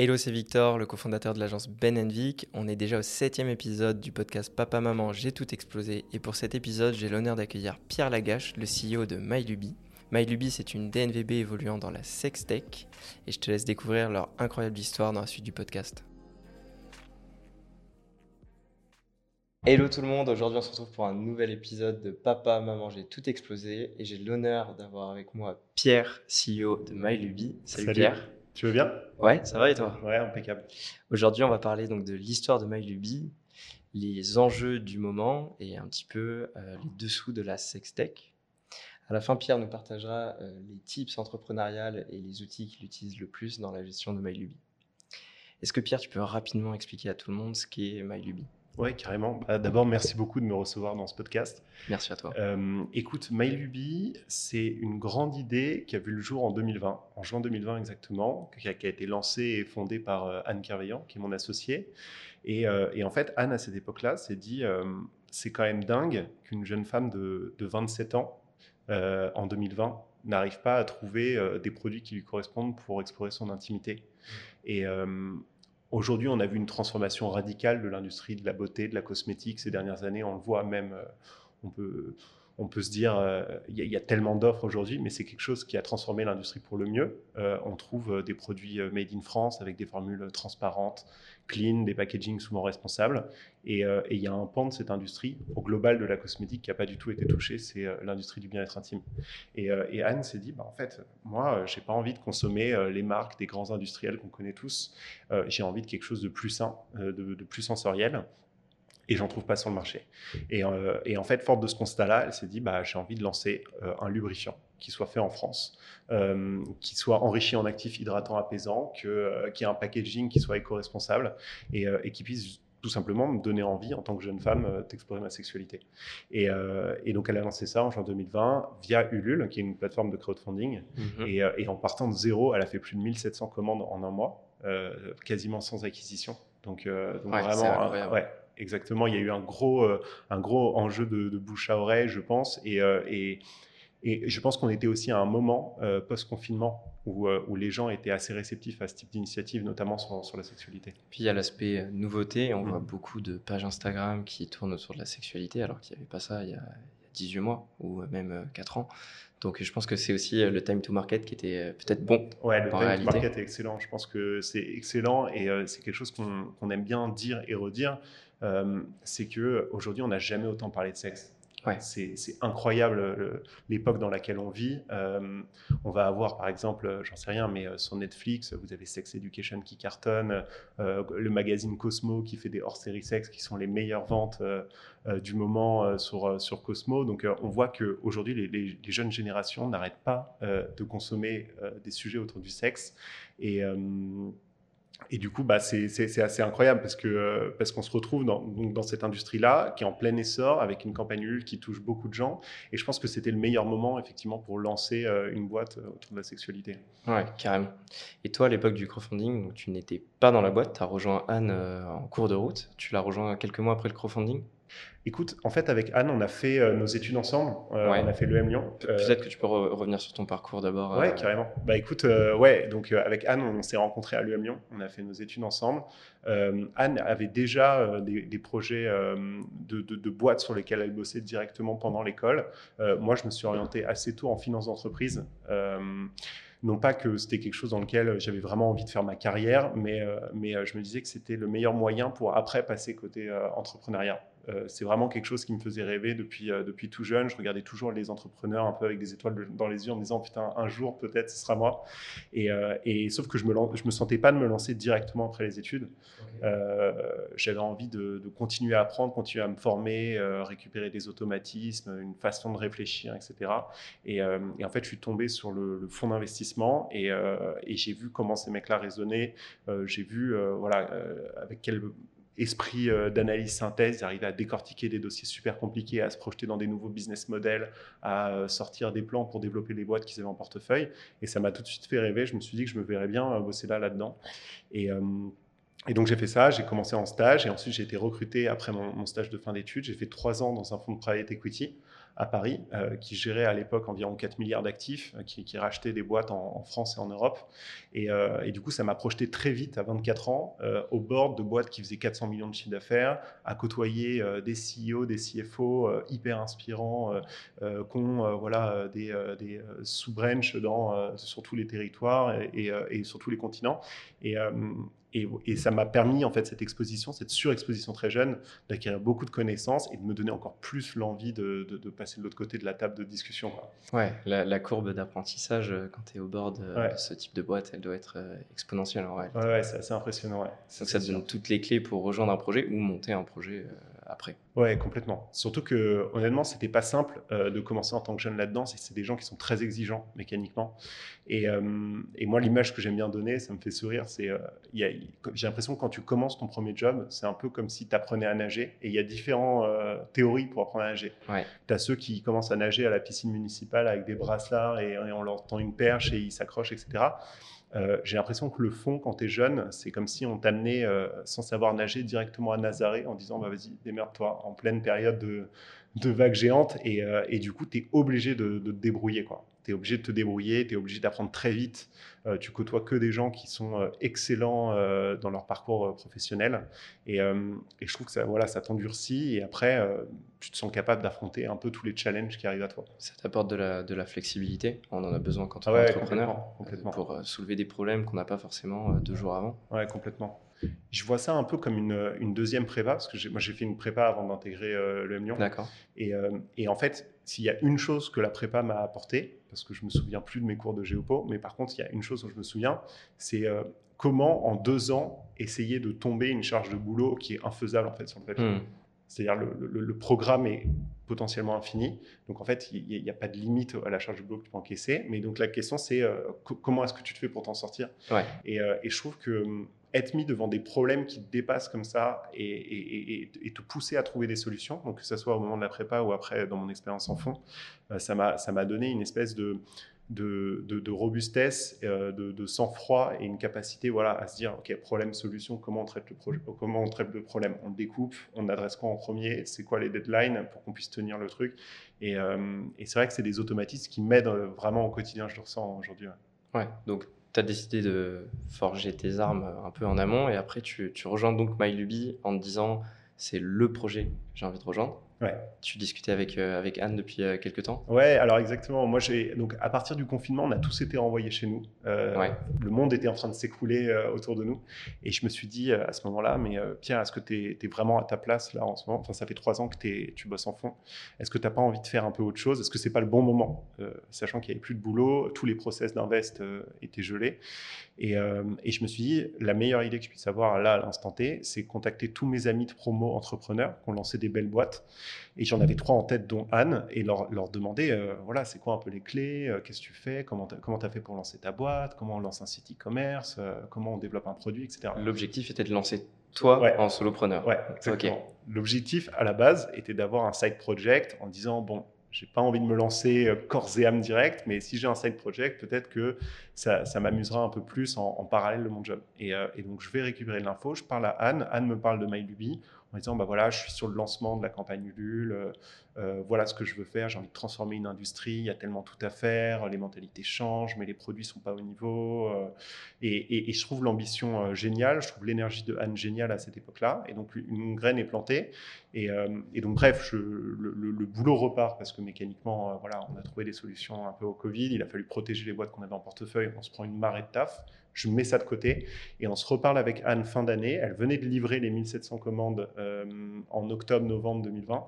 Hello, c'est Victor, le cofondateur de l'agence Ben Vic. On est déjà au septième épisode du podcast Papa Maman, j'ai tout explosé. Et pour cet épisode, j'ai l'honneur d'accueillir Pierre Lagache, le CEO de MyLuby. MyLuby, c'est une DNVB évoluant dans la sextech. Et je te laisse découvrir leur incroyable histoire dans la suite du podcast. Hello tout le monde, aujourd'hui on se retrouve pour un nouvel épisode de Papa Maman, j'ai tout explosé. Et j'ai l'honneur d'avoir avec moi Pierre, CEO de MyLuby. Salut Pierre. Tu veux bien? Ouais, ça va et toi? Ouais, impeccable. Aujourd'hui, on va parler donc de l'histoire de MyLuby, les enjeux du moment et un petit peu euh, les dessous de la sextech. À la fin, Pierre nous partagera euh, les tips entrepreneuriales et les outils qu'il utilise le plus dans la gestion de MyLuby. Est-ce que Pierre, tu peux rapidement expliquer à tout le monde ce qu'est MyLuby oui, carrément. Bah, d'abord, merci beaucoup de me recevoir dans ce podcast. Merci à toi. Euh, écoute, MyLuby, c'est une grande idée qui a vu le jour en 2020, en juin 2020 exactement, qui a, été lancée et fondée par euh, Anne Kerveillant, qui est mon associée. Euh, et, en fait, Anne, à cette époque-là, s'est dit c'est quand même dingue qu'une jeune femme de, 27 ans, en 2020, n'arrive pas à trouver des produits qui lui correspondent pour explorer son intimité. Et Aujourd'hui, on a vu une transformation radicale de l'industrie de la beauté, de la cosmétique ces dernières années. On le voit même, euh, on peut, on peut se dire, euh, il y, a tellement d'offres aujourd'hui, mais c'est quelque chose qui a transformé l'industrie pour le mieux. Euh, on trouve des produits made in France avec des formules transparentes, clean, des packagings souvent responsables. Et il y a un pan de cette industrie, au global de la cosmétique, qui n'a pas du tout été touché, c'est l'industrie du bien-être intime. Et, Anne s'est dit, bah, en fait, moi, j'ai pas envie de consommer les marques des grands industriels qu'on connaît tous. j'ai envie de quelque chose de plus sain, de plus sensoriel et j'en trouve pas sur le marché. Et, euh, et, en fait, forte de ce constat-là, elle s'est dit, bah, j'ai envie de lancer euh, un lubrifiant qui soit fait en France, euh, qui soit enrichi en actifs hydratants apaisants, que, qui ait un packaging qui soit éco-responsable et, et, qui puisse tout simplement me donner envie en tant que jeune femme d'explorer ma sexualité. Et, et, donc elle a lancé ça en juin 2020 via Ulule, qui est une plateforme de crowdfunding. Mhm. et, et, en partant de zéro, elle a fait plus de 1700 commandes en un mois, quasiment sans acquisition. Donc, donc vraiment, ouais, exactement. Il y a eu un gros, euh, un gros enjeu de, bouche à oreille, je pense. Et, euh, et, et je pense qu'on était aussi à un moment euh, post-confinement où, où, les gens étaient assez réceptifs à ce type d'initiative, notamment sur, sur, la sexualité. Puis il y a l'aspect nouveauté. On mm. voit beaucoup de pages Instagram qui tournent autour de la sexualité, alors qu'il n'y avait pas ça il y, a, 18 mois ou même 4 ans. Donc je pense que c'est aussi le time to market qui était peut-être bon. Ouais, le time to market est excellent. Je pense que c'est excellent et c'est quelque chose qu'on aime bien dire et redire. Euh, c'est que aujourd'hui on n'a jamais autant parlé de sexe. C'est incroyable l'époque dans laquelle on vit. Euh, on va avoir, par exemple, j'en sais rien, mais euh, sur Netflix, vous avez Sex Education qui cartonne, le magazine Cosmo qui fait des hors-séries sexe qui sont les meilleures ventes du moment sur, sur Cosmo. Donc, on voit qu'aujourd'hui, les, les, les, jeunes générations n'arrêtent pas de consommer des sujets autour du sexe. Et et du coup, bah, c'est assez incroyable parce euh, qu'on se retrouve dans, cette industrie-là qui est en plein essor avec une campagne Ulule qui touche beaucoup de gens. Et je pense que c'était le meilleur moment effectivement pour lancer euh, une boîte euh, autour de la sexualité. Ouais, carrément. Et toi, à l'époque du crowdfunding, tu n'étais pas dans la boîte, tu as rejoint Anne en cours de route. Tu l'as rejoint quelques mois après le crowdfunding? Écoute, en fait, avec Anne, on a fait euh, nos études ensemble. Euh, on a fait l'EM Lyon. Euh, peut-être que tu peux revenir sur ton parcours d'abord. Ouais, carrément. Bah écoute, ouais, donc avec Anne, on s'est rencontrés à l'EM Lyon. On a fait nos études ensemble. Anne avait déjà des, projets de, de, boîtes sur lesquelles elle bossait directement pendant l'école. moi, je me suis orienté assez tôt en finance d'entreprise non pas que c'était quelque chose dans lequel j'avais vraiment envie de faire ma carrière, mais, mais je me disais que c'était le meilleur moyen pour après passer côté entrepreneuriat. Euh, c'est vraiment quelque chose qui me faisait rêver depuis, euh, depuis tout jeune. Je regardais toujours les entrepreneurs un peu avec des étoiles dans les yeux en me disant putain, un jour peut-être ce sera moi. Et, euh, et sauf que je me, je me sentais pas de me lancer directement après les études. J'avais envie de, continuer à apprendre, continuer à me former, récupérer des automatismes, une façon de réfléchir, etc. Et, en fait, je suis tombé sur le, le fonds d'investissement et, et j'ai vu comment ces mecs-là raisonnaient. j'ai vu voilà, avec quel esprit euh, d'analyse synthèse, d'arriver à décortiquer des dossiers super compliqués, à se projeter dans des nouveaux business models, à euh, sortir des plans pour développer les boîtes qu'ils avaient en portefeuille. Et ça m'a tout de suite fait rêver. Je me suis dit que je me verrais bien euh, bosser là, là-dedans. Et, et, donc j'ai fait ça, j'ai commencé en stage et ensuite j'ai été recruté après mon, mon stage de fin d'études. J'ai fait trois ans dans un fonds de private equity à Paris, qui gérait à l'époque environ 4 milliards d'actifs, qui, qui, rachetait des boîtes en, France et en Europe. Et, et du coup, ça m'a projeté très vite, à 24 ans, au bord de boîtes qui faisaient 400 millions de chiffre d'affaires, à côtoyer des CEO, des CFO hyper inspirants, qui ont voilà, des, sous-branches sur tous les territoires et, sur tous les continents. Et, ça m'a permis, en fait, cette exposition, cette surexposition très jeune, d'acquérir beaucoup de connaissances et de me donner encore plus l'envie de, de, passer de l'autre côté de la table de discussion. Ouais, la, courbe d'apprentissage, euh, quand tu es au bord de, ce type de boîte, elle doit être euh, exponentielle. Ouais, ouais, c'est assez impressionnant. Ouais. Donc ça te donne toutes les clés pour rejoindre un projet ou monter un projet euh, après. Ouais, complètement. Surtout que, honnêtement, c'était pas simple euh, de commencer en tant que jeune là-dedans. C'est des gens qui sont très exigeants mécaniquement. Et, euh, et moi, l'image que j'aime bien donner, ça me fait sourire. C'est, euh, j'ai l'impression que quand tu commences ton premier job, c'est un peu comme si tu apprenais à nager. Et il y a différentes théories pour apprendre à nager. Ouais. Tu as ceux qui commencent à nager à la piscine municipale avec des bracelets et, et on leur tend une perche et ils s'accrochent, etc. Euh, j'ai l'impression que le fond, quand tu es jeune, c'est comme si on t'amenait euh, sans savoir nager directement à Nazaré en disant bah, vas-y, démerde-toi, en pleine période de, de vagues géantes. Et, euh, du coup, tu es obligé de, de, te débrouiller. Quoi tu es obligé de te débrouiller, tu es obligé d'apprendre très vite. Euh, tu côtoies que des gens qui sont euh, excellents euh, dans leur parcours professionnel. Et, et, je trouve que ça, voilà, ça t'endurcit et après, tu te sens capable d'affronter un peu tous les challenges qui arrivent à toi. Ça t'apporte de la, de la, flexibilité. On en a besoin quand on ah est entrepreneur complètement, pour soulever des problèmes qu'on n'a pas forcément deux jours avant. Ouais, complètement. Je vois ça un peu comme une, une deuxième prépa, parce que moi j'ai fait une prépa avant d'intégrer le M Lyon. D'accord. Et, et, en fait, s'il y a une chose que la prépa m'a apporté, parce que je me souviens plus de mes cours de géopo, mais par contre, il y a une chose dont je me souviens, c'est euh, comment en deux ans essayer de tomber une charge de boulot qui est infaisable en fait sur le papier. Hmm. C'est-à-dire le, le, programme est potentiellement infini, donc en fait il n'y a, pas de limite à la charge de boulot que tu peux encaisser. Mais donc la question c'est euh, comment est-ce que tu te fais pour t'en sortir? Ouais. et, euh, et, je trouve que hum, être mis devant des problèmes qui te dépassent comme ça et, te pousser à trouver des solutions, donc que ce soit au moment de la prépa ou après dans mon expérience en fond, euh, ça m'a donné une espèce de, de, robustesse, euh, de, sang-froid et une capacité voilà, à se dire, OK, problème, solution, comment on traite le, comment traite le problème? On découpe, on adresse quoi en premier, c'est quoi les deadlines pour qu'on puisse tenir le truc? Et, euh, c'est vrai que c'est des automatismes qui m'aident vraiment au quotidien, je le ressens aujourd'hui. Ouais, donc tu as décidé de forger tes armes un peu en amont et après tu, rejoins donc MyLuby en disant c'est le projet que j'ai envie de rejoindre. Ouais. Tu discutais avec, euh, avec Anne depuis euh, quelques temps? Ouais, alors exactement. Moi, j'ai donc à partir du confinement, on a tous été renvoyés chez nous. Euh, le monde était en train de s'écrouler autour de nous. Et je me suis dit à ce moment-là, mais Pierre, est-ce que tu es, vraiment à ta place là en ce moment? Enfin, ça fait trois ans que tu bosses en fond. Est-ce que tu n'as pas envie de faire un peu autre chose? Est-ce que c'est pas le bon moment? Sachant qu'il n'y avait plus de boulot, tous les process d'invest étaient gelés. Et, et, je me suis dit, la meilleure idée que je puisse avoir là à l'instant T, c'est contacter tous mes amis de promo entrepreneurs qui ont lancé des belles boîtes. Et j'en avais trois en tête, dont Anne, et leur, leur demander, euh, voilà, c'est quoi un peu les clés, euh, qu'est-ce que tu fais, comment tu as, fait pour lancer ta boîte, comment on lance un site e-commerce, euh, comment on développe un produit, etc. L'objectif était de lancer toi en solopreneur. Ouais, exactement. L'objectif à la base était d'avoir un side project en disant, bon, j'ai pas envie de me lancer corps et âme direct, mais si j'ai un side project, peut-être que ça, m'amusera un peu plus en, parallèle de mon job. Et, et, donc, je vais récupérer l'info, je parle à Anne, Anne me parle de MyLuby, en disant bah voilà, je suis sur le lancement de la campagne Ulule, euh, euh, voilà ce que je veux faire, j'ai envie de transformer une industrie, il y a tellement tout à faire, les mentalités changent, mais les produits sont pas au niveau. Euh, et, je trouve l'ambition géniale, je trouve l'énergie de Anne géniale à cette époque-là. Et donc une graine est plantée. Et, donc bref, le, boulot repart parce que mécaniquement, voilà, on a trouvé des solutions un peu au Covid, il a fallu protéger les boîtes qu'on avait en portefeuille, on se prend une marée de taf je mets ça de côté et on se reparle avec Anne fin d'année. Elle venait de livrer les 1700 commandes euh, en octobre-novembre 2020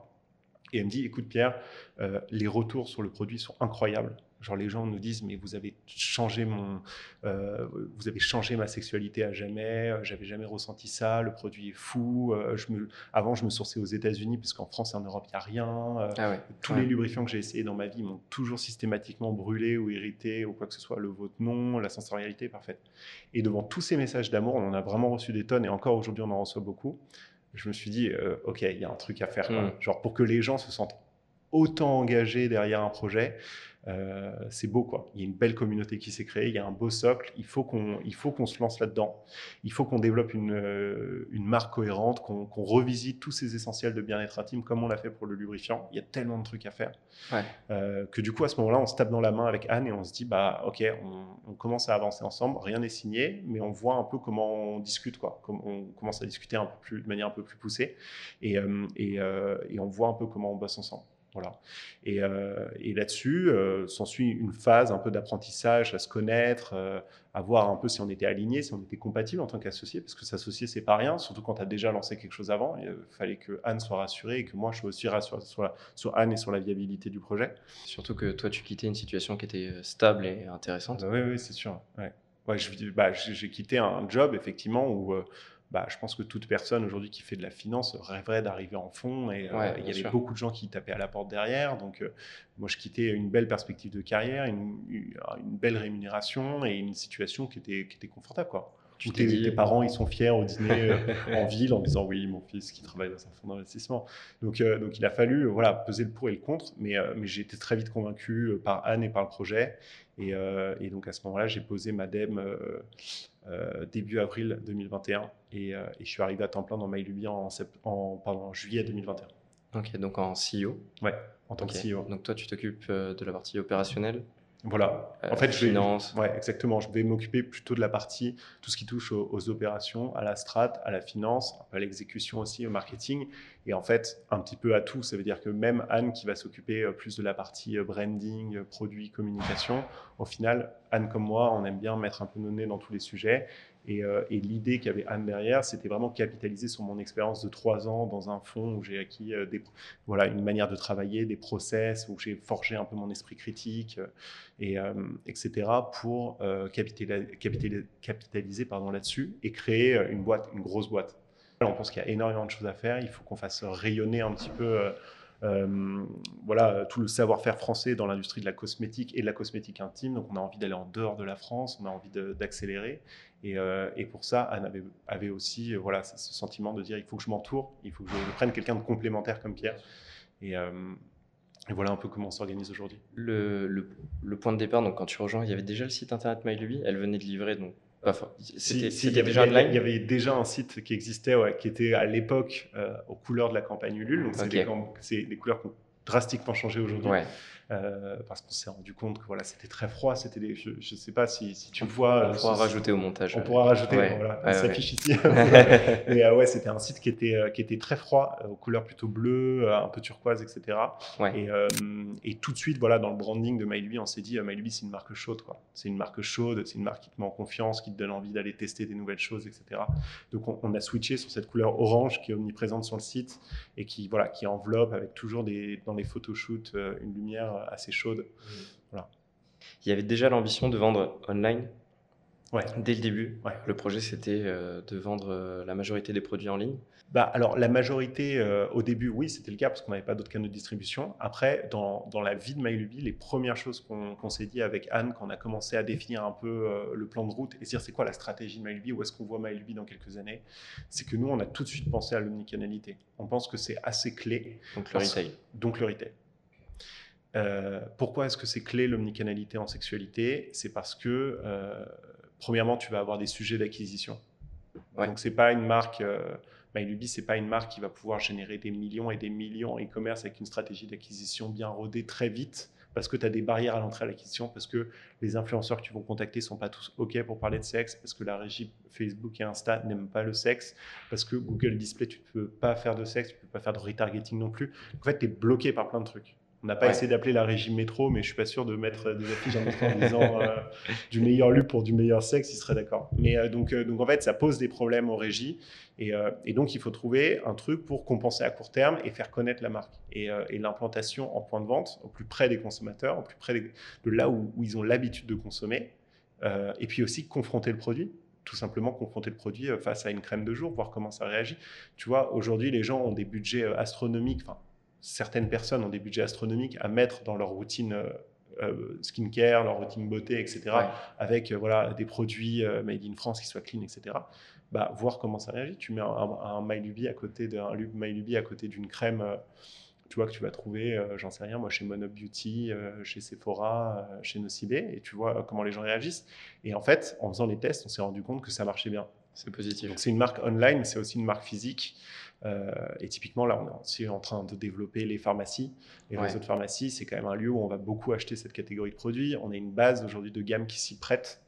et elle me dit écoute Pierre, euh, les retours sur le produit sont incroyables. Genre les gens nous disent mais vous avez changé mon, euh, vous avez changé ma sexualité à jamais. Euh, j'avais jamais ressenti ça. Le produit est fou. Euh, je me, avant je me sourçais aux États-Unis parce qu'en France et en Europe il y a rien. Ah tous les lubrifiants que j'ai essayés dans ma vie m'ont toujours systématiquement brûlé ou irrité ou quoi que ce soit. Le vôtre non, la sensorialité est parfaite. Et devant tous ces messages d'amour, on en a vraiment reçu des tonnes et encore aujourd'hui on en reçoit beaucoup. Je me suis dit ok il y a un truc à faire. Hmm. Genre pour que les gens se sentent autant engagés derrière un projet. Euh, c'est beau quoi. Il y a une belle communauté qui s'est créée, il y a un beau socle. Il faut qu'on, il faut qu'on se lance là-dedans. Il faut qu'on développe une, euh, une marque cohérente, qu'on, revisite tous ces essentiels de bien-être intime comme on l'a fait pour le lubrifiant. Il y a tellement de trucs à faire euh, que du coup à ce moment-là, on se tape dans la main avec Anne et on se dit bah ok, on, commence à avancer ensemble. Rien n'est signé, mais on voit un peu comment on discute quoi. Comme on commence à discuter un peu plus de manière un peu plus poussée et, et, et on voit un peu comment on bosse ensemble. Voilà. Et, euh, et là-dessus, euh, s'ensuit une phase un peu d'apprentissage, à se connaître, euh, à voir un peu si on était aligné, si on était compatible en tant qu'associé, parce que s'associer, c'est pas rien, surtout quand tu as déjà lancé quelque chose avant. Il fallait que Anne soit rassurée et que moi, je sois aussi rassuré sur, sur, Anne et sur la viabilité du projet. Surtout que toi, tu quittais une situation qui était stable et intéressante. oui, oui, c'est sûr. Ouais. Ouais, bah, j'ai quitté un job, effectivement, où bah, je pense que toute personne aujourd'hui qui fait de la finance rêverait d'arriver en fond. Et euh, il y avait beaucoup de gens qui tapaient à la porte derrière. Donc, euh, moi, je quittais une belle perspective de carrière, une, une, belle rémunération et une situation qui était, qui était confortable. Quoi. Tu tes, tes parents, ils sont fiers au dîner euh, en ville en disant oui, mon fils qui travaille dans un fonds d'investissement. Donc, donc, il a fallu voilà, peser le pour et le contre. Mais, mais j'ai été très vite convaincu par Anne et par le projet. Et, et donc, à ce moment-là, j'ai posé ma DEM euh, début avril 2021 euh, et, je suis arrivé à temps plein dans MyLuby en, en pardon, juillet 2021. Ok, donc en CEO Ouais, en tant que CEO. Donc toi, tu t'occupes euh, de la partie opérationnelle? Voilà. en fait, je vais, ouais, exactement. Je vais m'occuper plutôt de la partie, tout ce qui touche aux, opérations, à la strat, à la finance, à l'exécution aussi, au marketing, et en fait, un petit peu à tout. Ça veut dire que même Anne, qui va s'occuper plus de la partie branding, produit, communication, au final, Anne comme moi, on aime bien mettre un peu nos nez dans tous les sujets. Euh, et, l'idée qu'avait Anne derrière, c'était vraiment capitaliser sur mon expérience de trois ans dans un fonds où j'ai acquis euh, voilà, une manière de travailler, des process, où j'ai forgé un peu mon esprit critique, euh, et, etc., pour capitaliser, là-dessus et créer une boîte, une grosse boîte. On pense qu'il y a énormément de choses à faire. Il faut qu'on fasse rayonner un petit peu voilà, tout le savoir-faire français dans l'industrie de la cosmétique et de la cosmétique intime. Donc, on a envie d'aller en dehors de la France, on a envie d'accélérer. Et, euh, et, pour ça, Anne avait, avait aussi euh, voilà, ce sentiment de dire il faut que je m'entoure, il faut que je, prenne quelqu'un de complémentaire comme Pierre. Et, et voilà un peu comment on s'organise aujourd'hui. Le, le, le, point de départ, donc quand tu rejoins, il y avait déjà le site internet MyLuby, elle venait de livrer donc c'était déjà Il y avait déjà un site qui existait, ouais, qui était à l'époque euh, aux couleurs de la campagne Ulule. Donc, c'est des, couleurs qui ont drastiquement changé aujourd'hui. Euh, parce qu'on s'est rendu compte que voilà, c'était très froid. C'était je ne sais pas si, si tu vois. On pourra rajouter au montage. On pourra rajouter, voilà, ça s'affiche ici. Mais euh, ouais, c'était un site qui était, qui était très froid, aux couleurs plutôt bleues, un peu turquoise, etc. Et, et, tout de suite, voilà, dans le branding de MyLuby, on s'est dit, MyLuby, c'est une marque chaude. C'est une marque chaude, c'est une marque qui te met en confiance, qui te donne envie d'aller tester des nouvelles choses, etc. Donc on, on, a switché sur cette couleur orange qui est omniprésente sur le site et qui, voilà, qui enveloppe avec toujours des, dans les photoshoots une lumière assez chaude. Voilà. Il y avait déjà l'ambition de vendre online ouais. dès le début. Le projet, c'était euh, de vendre euh, la majorité des produits en ligne. Bah, alors, la majorité, euh, au début, oui, c'était le cas parce qu'on n'avait pas d'autres canaux de distribution. Après, dans, dans la vie de MyLuby, les premières choses qu'on s'est dit avec Anne, quand on a commencé à définir un peu le plan de route et se dire c'est quoi la stratégie de MyLuby, où est-ce qu'on voit MyLuby dans quelques années, c'est que nous, on a tout de suite pensé à l'omnicanalité. On pense que c'est assez clé. Donc le retail. Donc le retail. Euh, pourquoi est-ce que c'est clé l'omnicanalité en sexualité? C'est parce que, euh, premièrement, tu vas avoir des sujets d'acquisition. Donc, c'est pas une marque, euh, MyLuby, c'est pas une marque qui va pouvoir générer des millions et des millions en e-commerce avec une stratégie d'acquisition bien rodée très vite, parce que tu as des barrières à l'entrée à l'acquisition, parce que les influenceurs que tu vas contacter sont pas tous OK pour parler de sexe, parce que la régie Facebook et Insta n'aiment pas le sexe, parce que Google Display, tu ne peux pas faire de sexe, tu ne peux pas faire de retargeting non plus. En fait, tu es bloqué par plein de trucs. On n'a pas essayé d'appeler la régie métro, mais je suis pas sûr de mettre des affiches en disant euh, du meilleur lu pour du meilleur sexe, il serait d'accord. Mais euh, donc, euh, donc en fait, ça pose des problèmes aux régies. Et, et, donc, il faut trouver un truc pour compenser à court terme et faire connaître la marque. Et, et l'implantation en point de vente, au plus près des consommateurs, au plus près de là où, où ils ont l'habitude de consommer. et puis aussi confronter le produit tout simplement confronter le produit face à une crème de jour, voir comment ça réagit. Tu vois, aujourd'hui, les gens ont des budgets astronomiques, enfin, certaines personnes ont des budgets astronomiques à mettre dans leur routine euh, euh, skincare, leur routine beauté, etc., avec euh, voilà, des produits made in France qui soient clean, etc., bah, voir comment ça réagit. Tu mets un, un, MyLuby à côté d'un MyLuby à côté d'une crème tu vois, que tu vas trouver, j'en sais rien, moi chez Monop Beauty, chez Sephora, chez Nocibé, et tu vois comment les gens réagissent. Et en fait, en faisant les tests, on s'est rendu compte que ça marchait bien. C'est positif. C'est une marque online, mais c'est aussi une marque physique. Et typiquement, là, on est aussi en train de développer les pharmacies. Les réseaux de pharmacies, c'est quand même un lieu où on va beaucoup acheter cette catégorie de produits. On a une base aujourd'hui de gamme qui s'y prête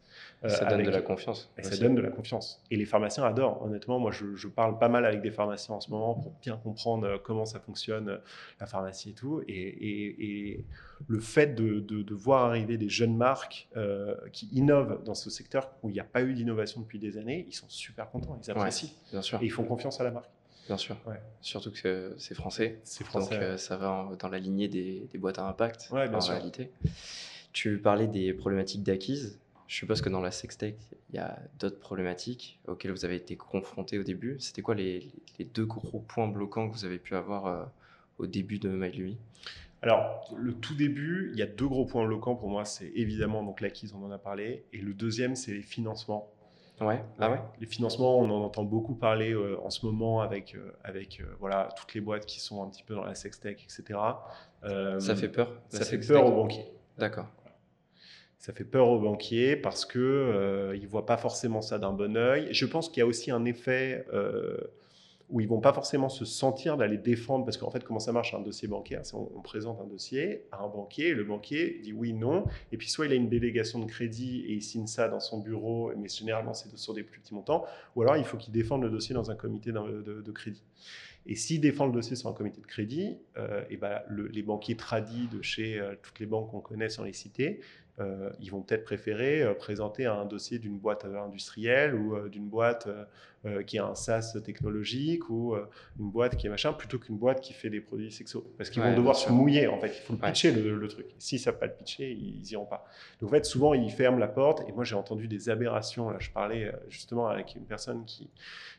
euh, ça donne de la confiance. Et ça donne de la confiance. Et les pharmaciens adorent. Honnêtement, moi, je, parle pas mal avec des pharmaciens en ce moment pour bien comprendre euh, comment ça fonctionne, euh, la pharmacie et tout. Et, le fait de, voir arriver des jeunes marques qui innovent dans ce secteur où il n'y a pas eu d'innovation depuis des années, ils sont super contents, ils apprécient. bien sûr. Et ils font confiance à la marque. Bien sûr. Surtout que c'est français. C'est français. Donc ça va dans la lignée des, boîtes à impact en réalité. Tu parlais des problématiques d'acquise. Je suppose que dans la sextech, il y a d'autres problématiques auxquelles vous avez été confrontés au début. C'était quoi les, deux gros points bloquants que vous avez pu avoir euh, au début de MyLui alors, le tout début, il y a deux gros points bloquants pour moi. C'est évidemment donc l'acquise, on en a parlé. Et le deuxième, c'est les financements. Ouais, ah ouais. Les financements, on en entend beaucoup parler euh, en ce moment avec, euh, avec voilà, toutes les boîtes qui sont un petit peu dans la sextech, etc. ça fait peur Ça fait peur aux banquiers. D'accord ça fait peur aux banquiers parce euh, ils voient pas forcément ça d'un bon oeil. Je pense qu'il y a aussi un effet euh, où ils vont pas forcément se sentir d'aller défendre parce qu'en fait comment ça marche un dossier bancaire on, présente un dossier à un banquier le banquier dit oui non et puis soit il a une délégation de crédit et il signe ça dans son bureau mais généralement c'est sur des plus petits montants ou alors il faut qu'il défende le dossier dans un comité de, crédit. Et s'il défend le dossier sur un comité de crédit, euh, et ben les banquiers tradis de chez toutes les banques qu'on connaît sans les citer euh, ils vont peut-être préférer euh, présenter un dossier d'une boîte industrielle ou euh, d'une boîte qui a un SaaS technologique ou une boîte qui est machin, plutôt qu'une boîte qui fait des produits sexuels. Parce qu'ils vont devoir se mouiller, en fait. Il faut le pitcher, le, truc. S'ils ne savent pas le pitcher, ils iront pas. Donc, en fait, souvent, ils ferment la porte. Et moi, j'ai entendu des aberrations. Là, je parlais justement avec une personne qui,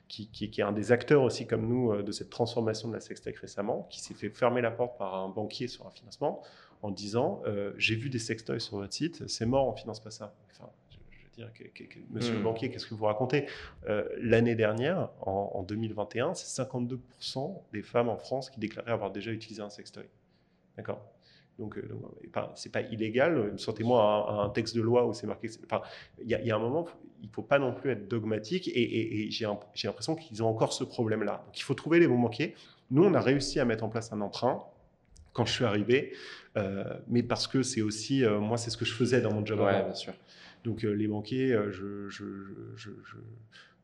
qui, qui, qui, est un des acteurs aussi comme nous de cette transformation de la sextech récemment, qui s'est fait fermer la porte par un banquier sur un financement en disant euh, J'ai vu des sextoys sur votre site, c'est mort, on finance pas ça. Enfin, je, veux dire, monsieur le hmm. banquier, qu'est-ce que vous racontez? Euh, L'année dernière, en, 2021, c'est 52% des femmes en France qui déclaraient avoir déjà utilisé un sextoy. D'accord? Donc, euh, c'est pas illégal. Sortez-moi un, un, texte de loi où c'est marqué. Enfin, il y, a un moment, il faut pas non plus être dogmatique. Et, et j'ai l'impression qu'ils ont encore ce problème-là. Donc, il faut trouver les bons banquiers. Nous, on a réussi à mettre en place un emprunt quand je suis arrivé, euh, mais parce que c'est aussi, euh, moi, c'est ce que je faisais dans mon job. Ouais, bien sûr. Donc euh, les banquiers, je, je, je,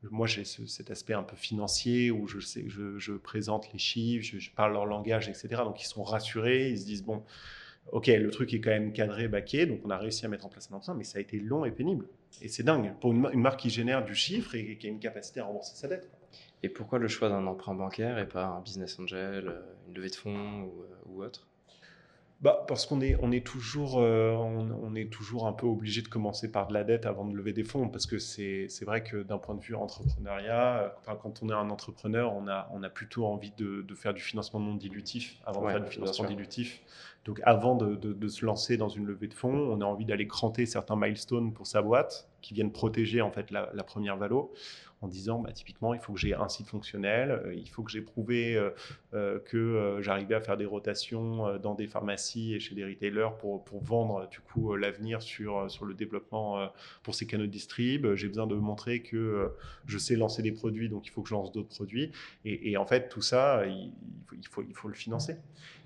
moi j'ai cet aspect un peu financier où je, sais, je, présente les chiffres, je, parle leur langage, etc. Donc ils sont rassurés, ils se disent, bon, ok, le truc est quand même cadré, baqué, donc on a réussi à mettre en place un emprunt, mais ça a été long et pénible. Et c'est dingue pour une, marque qui génère du chiffre et, qui a une capacité à rembourser sa dette. Et pourquoi le choix d'un emprunt bancaire et pas un business angel, euh, une levée de fonds ou, euh, autre? Bah, parce qu'on est, on est, toujours, euh, on, est toujours un peu obligé de commencer par de la dette avant de lever des fonds, parce que c'est vrai que d'un point de vue entrepreneuriat, quand on est un entrepreneur, on a, on a plutôt envie de, faire du financement non dilutif avant de faire du financement dilutif. Donc avant de, de, se lancer dans une levée de fonds, on a envie d'aller cranter certains milestones pour sa boîte qui viennent protéger en fait la, la première valo en disant bah, typiquement il faut que j'ai un site fonctionnel, euh, il faut que j'ai prouvé euh, euh, que j'arrivais à faire des rotations dans des pharmacies et chez des retailers pour, pour vendre du coup l'avenir sur, sur le développement pour ces canaux de distrib. J'ai besoin de montrer que je sais lancer des produits, donc il faut que je lance d'autres produits. Et, en fait, tout ça, il, il, faut, il faut le financer.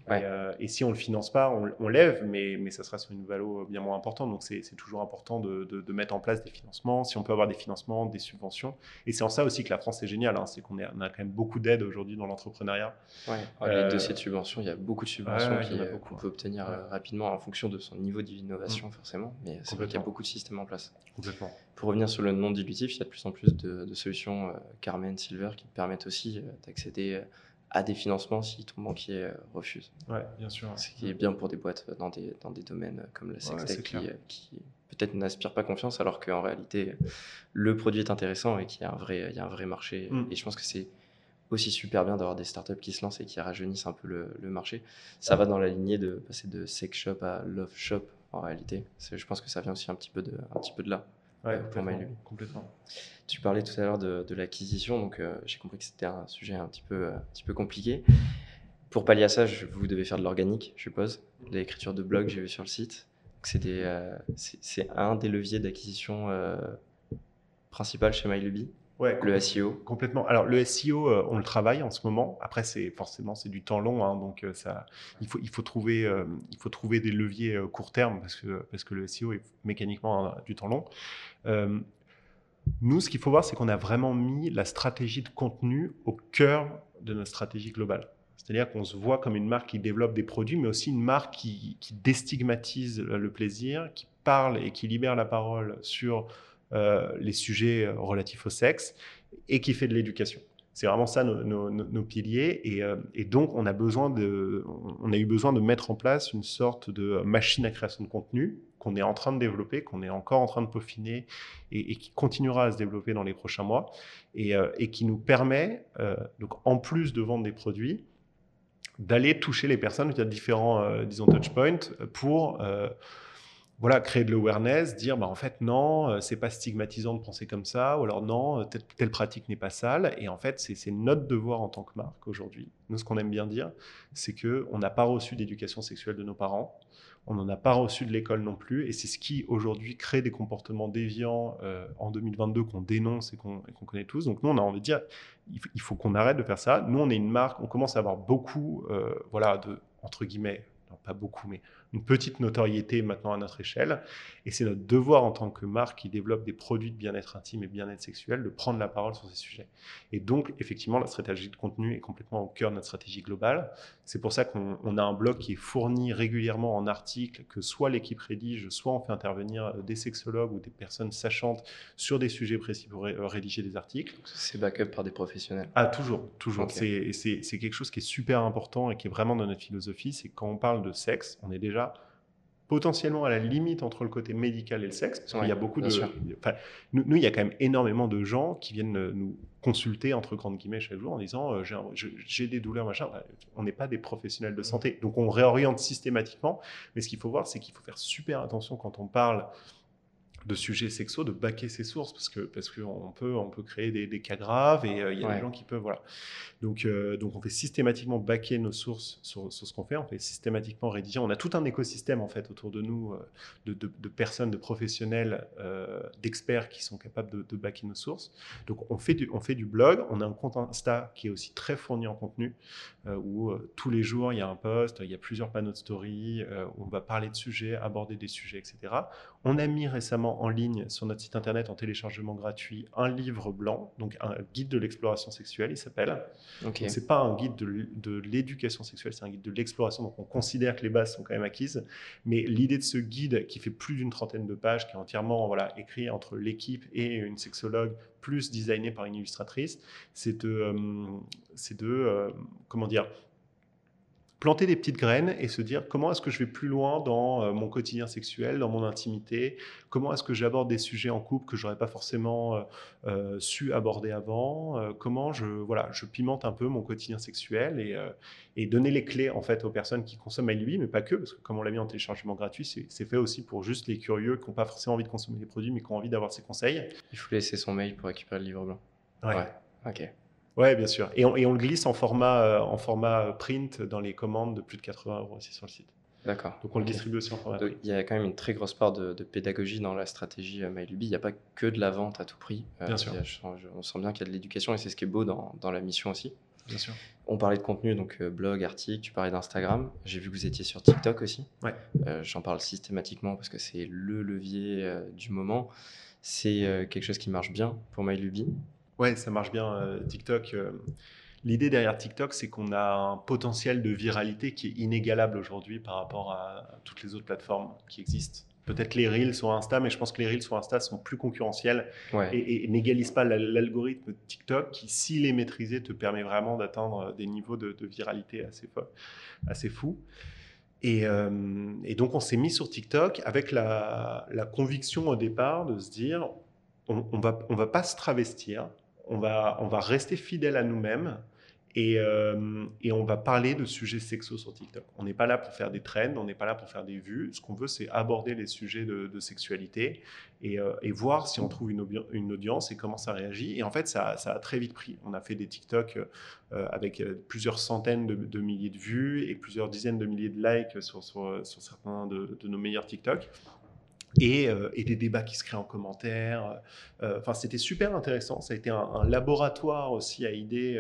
Euh, et, si on ne le finance pas, on, lève, mais, mais ça sera sur une valeur bien moins importante. Donc c'est toujours important de, de, mettre en place des financements. Si on peut avoir des financements, des subventions. Et c'est en ça aussi que la France est géniale. Hein. c'est qu'on a quand même beaucoup d'aide aujourd'hui dans l'entrepreneuriat. Ouais. les euh, dossiers de subventions, il y a beaucoup de subventions qu'on peut obtenir euh, rapidement en fonction de son niveau d'innovation, mm. forcément. Mais c'est vrai qu'il y a beaucoup de systèmes en place. Complètement. Pour revenir sur le non dilutif, il y a de plus en plus de, solutions Carmen, Silver qui permettent aussi d'accéder à des financements si ton banquier euh, refuse. Ouais, bien sûr. Ce qui est bien pour des boîtes dans des, dans des domaines comme la sextech qui, euh, qui peut-être n'aspirent pas confiance alors qu'en réalité le produit est intéressant et qu'il y a un vrai, il y a un vrai marché. Mm. Et je pense que c'est aussi super bien d'avoir des startups qui se lancent et qui rajeunissent un peu le, le, marché. Ça va dans la lignée de passer de sex shop à love shop en réalité. Je pense que ça vient aussi un petit peu de, un petit peu de là. Ouais, euh, complètement. Tu parlais tout à l'heure de, de l'acquisition, donc euh, j'ai compris que c'était un sujet un petit peu, un petit peu compliqué. Pour pallier à ça, vous devez faire de l'organique, je suppose. L'écriture de blog, j'ai vu sur le site. Euh, c'est un des leviers d'acquisition euh, principal chez MyLuby. Ouais, le SEO. Complètement. Alors le SEO, euh, on le travaille en ce moment. Après, c'est forcément c'est du temps long, hein, donc ça, il faut il faut trouver il faut trouver des leviers court terme parce que parce que le SEO est mécaniquement du temps long. nous, ce qu'il faut voir, c'est qu'on a vraiment mis la stratégie de contenu au cœur de notre stratégie globale. C'est-à-dire qu'on se voit comme une marque qui développe des produits, mais aussi une marque qui, déstigmatise le plaisir, qui parle et qui libère la parole sur euh, les sujets relatifs au sexe et qui fait de l'éducation. C'est vraiment ça nos, piliers. Euh, et, donc, on a, besoin de, on a eu besoin de mettre en place une sorte de machine à création de contenu qu'on est en train de développer, qu'on est encore en train de peaufiner et, qui continuera à se développer dans les prochains mois et, euh, qui nous permet, donc, en plus de vendre des produits, d'aller toucher les personnes via différents, euh, disons, touchpoints pour euh, voilà, créer de l'awareness, dire bah, en fait non, euh, c'est pas stigmatisant de penser comme ça, ou alors non, telle, telle pratique n'est pas sale. Et en fait, c'est notre devoir en tant que marque aujourd'hui. Nous, ce qu'on aime bien dire, c'est qu'on n'a pas reçu d'éducation sexuelle de nos parents, on n'en a pas reçu de l'école non plus, et c'est ce qui aujourd'hui crée des comportements déviants en 2022 qu'on dénonce et qu'on connaît tous. Donc nous, on a envie de dire, il faut qu'on arrête de faire ça. Nous, on est une marque, on commence à avoir beaucoup, euh, voilà, de, entre guillemets, pas beaucoup, mais une petite notoriété maintenant à notre échelle. Et c'est notre devoir en tant que marque qui développe des produits de bien-être intime et bien-être sexuel de prendre la parole sur ces sujets. Et donc, effectivement, la stratégie de contenu est complètement au cœur de notre stratégie globale. C'est pour ça qu'on a un blog qui est fourni régulièrement en articles, que soit l'équipe rédige, soit on fait intervenir des sexologues ou des personnes sachantes sur des sujets précis pour rédiger des articles. C'est backup par des professionnels Ah, toujours, toujours. C'est quelque chose qui est super important et qui est vraiment dans notre philosophie. C'est quand on parle de sexe, on est déjà potentiellement à la limite entre le côté médical et le sexe, parce qu'il y a beaucoup de... nous, il y a quand même énormément de gens qui viennent euh, nous consulter, entre grandes guillemets, chaque jour en disant euh, j'ai des douleurs, machin. On n'est pas des professionnels de santé. Donc on réoriente systématiquement. Mais ce qu'il faut voir, c'est qu'il faut faire super attention quand on parle de sujets sexuels, de baquer ses sources, parce que parce qu'on peut, on peut créer des, cas graves et euh, il y a des gens qui peuvent. Voilà. Donc, euh, donc on fait systématiquement baquer nos sources sur, sur ce qu'on fait, on fait systématiquement rédiger. On a tout un écosystème en fait autour de nous euh, de, de, personnes, de professionnels, d'experts qui sont capables de, de baquer nos sources. Donc on fait, du, on fait du blog, on a un compte Insta qui est aussi très fourni en contenu, où tous les jours il y a un post, il y a plusieurs panneaux de story, on va parler de sujets, aborder des sujets, etc. On a mis récemment en ligne sur notre site internet en téléchargement gratuit un livre blanc, donc un guide de l'exploration sexuelle, il s'appelle. Okay. C'est pas un guide de, l'éducation sexuelle, c'est un guide de l'exploration. Donc on considère que les bases sont quand même acquises, mais l'idée de ce guide qui fait plus d'une trentaine de pages, qui est entièrement voilà écrit entre l'équipe et une sexologue, plus designé par une illustratrice, c'est de, euh, de euh, comment dire planter des petites graines et se dire comment est-ce que je vais plus loin dans euh, mon quotidien sexuel, dans mon intimité, comment est-ce que j'aborde des sujets en couple que j'aurais pas forcément euh, euh, su aborder avant, comment je voilà, je pimente un peu mon quotidien sexuel et, et donner les clés en fait aux personnes qui consomment lui, mais pas que, parce que comme on l'a mis en téléchargement gratuit, c'est fait aussi pour juste les curieux qui n'ont pas forcément envie de consommer les produits, mais qui ont envie d'avoir ses conseils. Il faut laisser son mail pour récupérer le livre blanc. Ouais. ouais. Ok. Oui, bien sûr. Et on, le glisse en format, euh, en format print dans les commandes de plus de 80 euros aussi sur le site. D'accord. Donc on le distribue aussi en format print. Il y a quand même une très grosse part de, pédagogie dans la stratégie euh, MyLuby. Il n'y a pas que de la vente à tout prix. Euh, bien sûr. on sent bien qu'il y a de l'éducation et c'est ce qui est beau dans, dans, la mission aussi. Bien sûr. On parlait de contenu, donc blog, article, tu parlais d'Instagram. J'ai vu que vous étiez sur TikTok aussi. Ouais. J'en parle systématiquement parce que c'est le levier du moment. C'est quelque chose qui marche bien pour MyLuby. Ouais, ça marche bien. TikTok. L'idée derrière TikTok, c'est qu'on a un potentiel de viralité qui est inégalable aujourd'hui par rapport à toutes les autres plateformes qui existent. Peut-être les Reels sur Insta, mais je pense que les Reels sur Insta sont plus concurrentiels et, n'égalisent pas l'algorithme TikTok qui, s'il est maîtrisé, te permet vraiment d'atteindre des niveaux de, viralité assez, assez fous. Et, euh, et, donc, on s'est mis sur TikTok avec la, conviction au départ de se dire on, on va, on va pas se travestir, on va, rester fidèle à nous-mêmes Et, euh, et, on va parler de sujets sexos sur TikTok. On n'est pas là pour faire des trends, on n'est pas là pour faire des vues. Ce qu'on veut, c'est aborder les sujets de, sexualité et, euh, et, voir si on trouve une, audience et comment ça réagit. Et en fait, ça, a très vite pris. On a fait des TikTok euh, avec plusieurs centaines de, milliers de vues et plusieurs dizaines de milliers de likes sur certains de, de, nos meilleurs TikTok. Et, et, des débats qui se créent en commentaire. Enfin, c'était super intéressant. Ça a été un, un laboratoire aussi à idées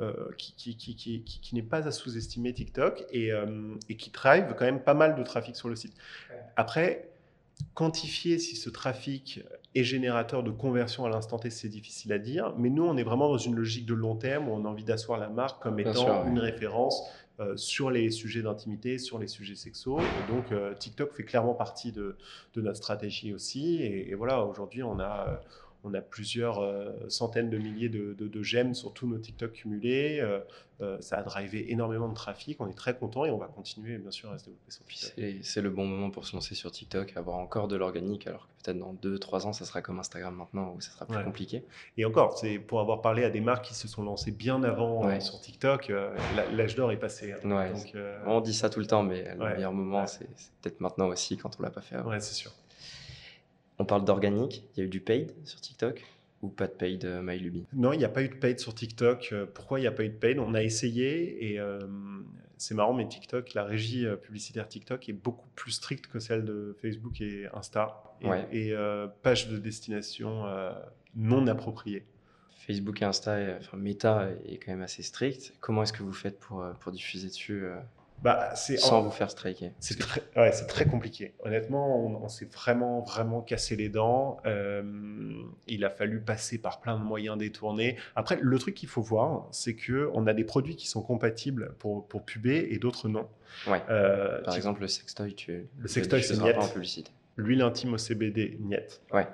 euh, qui, qui, qui, qui n'est pas à sous-estimer TikTok et, euh, et, qui drive quand même pas mal de trafic sur le site. Après, quantifier si ce trafic est générateur de conversion à l'instant T, c'est difficile à dire. Mais nous, on est vraiment dans une logique de long terme où on a envie d'asseoir la marque comme étant une référence euh, sur les sujets d'intimité, sur les sujets sexuels. Donc, TikTok fait clairement partie de, de notre stratégie aussi. Et, et voilà, aujourd'hui, on a on a plusieurs euh, centaines de milliers de, j'aime sur tous nos TikTok cumulés. Euh, euh, ça a drivé énormément de trafic. On est très content et on va continuer, bien sûr, à se développer sur TikTok. C'est le bon moment pour se lancer sur TikTok, avoir encore de l'organique, alors que peut-être dans 2-3 ans, ça sera comme Instagram maintenant, où ça sera plus compliqué. Et encore, c'est pour avoir parlé à des marques qui se sont lancées bien avant sur TikTok, l'âge d'or est passé. Hein. on dit ça tout le temps, mais le meilleur moment, c'est peut-être maintenant aussi, quand on l'a pas fait avant. Ouais, c'est sûr. On parle d'organique. Il y a eu du paid sur TikTok ou pas de paid euh, MyLuby Non, il n'y a pas eu de paid sur TikTok. Euh, pourquoi il n'y a pas eu de paid? On a essayé et euh, c'est marrant, mais TikTok, la régie publicitaire TikTok est beaucoup plus stricte que celle de Facebook et Insta. Et, page de destination non appropriée. Facebook et Insta, enfin Meta est quand même assez strict. Comment est-ce que vous faites pour, pour diffuser dessus bah, sans vous faire striker. C'est très, ouais, très compliqué. Honnêtement, on, s'est vraiment, vraiment cassé les dents. Euh, il a fallu passer par plein de moyens détournés. Après, le truc qu'il faut voir, c'est qu'on a des produits qui sont compatibles pour, pour puber et d'autres non. Ouais. Euh, par exemple, le sextoy, tu le sextoy, c'est en publicité. L'huile intime au CBD, niet. Ouais.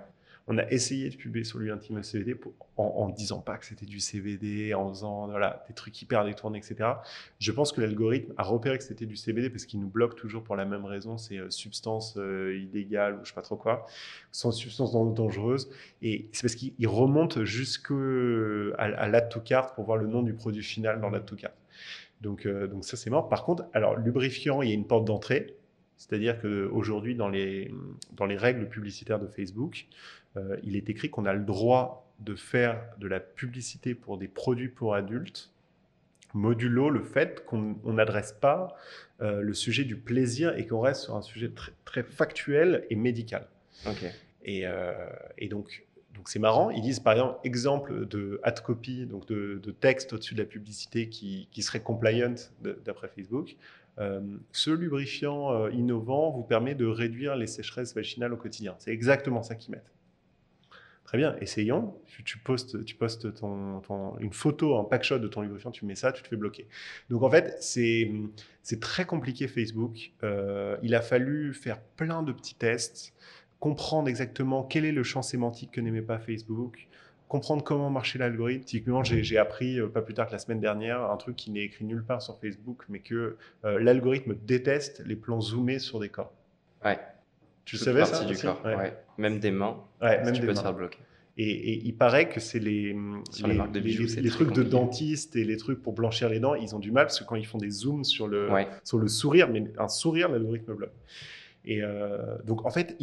On a essayé de publier sur lui intime CBD en, ne disant pas que c'était du CBD, en faisant voilà, des trucs hyper détournés, etc. Je pense que l'algorithme a repéré que c'était du CBD parce qu'il nous bloque toujours pour la même raison, c'est euh, substance euh, illégale ou je sais pas trop quoi, sans substance dangereuse. Et c'est parce qu'il remonte jusqu'à à l'add to cart pour voir le nom du produit final dans l'add to cart. Donc, euh, donc ça c'est mort. Par contre, alors lubrifiant, il y a une porte d'entrée. C'est-à-dire qu'aujourd'hui, dans les, dans les règles publicitaires de Facebook, euh, il est écrit qu'on a le droit de faire de la publicité pour des produits pour adultes, modulo le fait qu'on n'adresse pas euh, le sujet du plaisir et qu'on reste sur un sujet très, factuel et médical. Euh, et, donc, donc c'est marrant. Ils disent par exemple exemple de ad copy, donc de, texte au-dessus de la publicité qui, serait compliant d'après Facebook. ce lubrifiant innovant vous permet de réduire les sécheresses vaginales au quotidien. C'est exactement ça qu'ils mettent. Très bien, essayons. Tu, postes, tu postes une photo, un pack shot de ton lubrifiant, tu mets ça, tu te fais bloquer. Donc en fait, c'est très compliqué Facebook. Euh, il a fallu faire plein de petits tests, comprendre exactement quel est le champ sémantique que n'aimait pas Facebook, comprendre comment marchait l'algorithme. Typiquement, j'ai appris, euh, pas plus tard que la semaine dernière, un truc qui n'est écrit nulle part sur Facebook, mais que euh, l'algorithme déteste les plans zoomés sur des corps. Ouais. Tu le savais ça du corps. Ouais. Même des mains. Ouais, même tu des peux mains. te faire bloquer. Et, il paraît que c'est les, les, trucs de dentiste et les trucs pour blanchir les dents, ils ont du mal parce que quand ils font des zooms sur le, sur le sourire, mais un sourire, l'algorithme bloque. Et euh, donc en fait,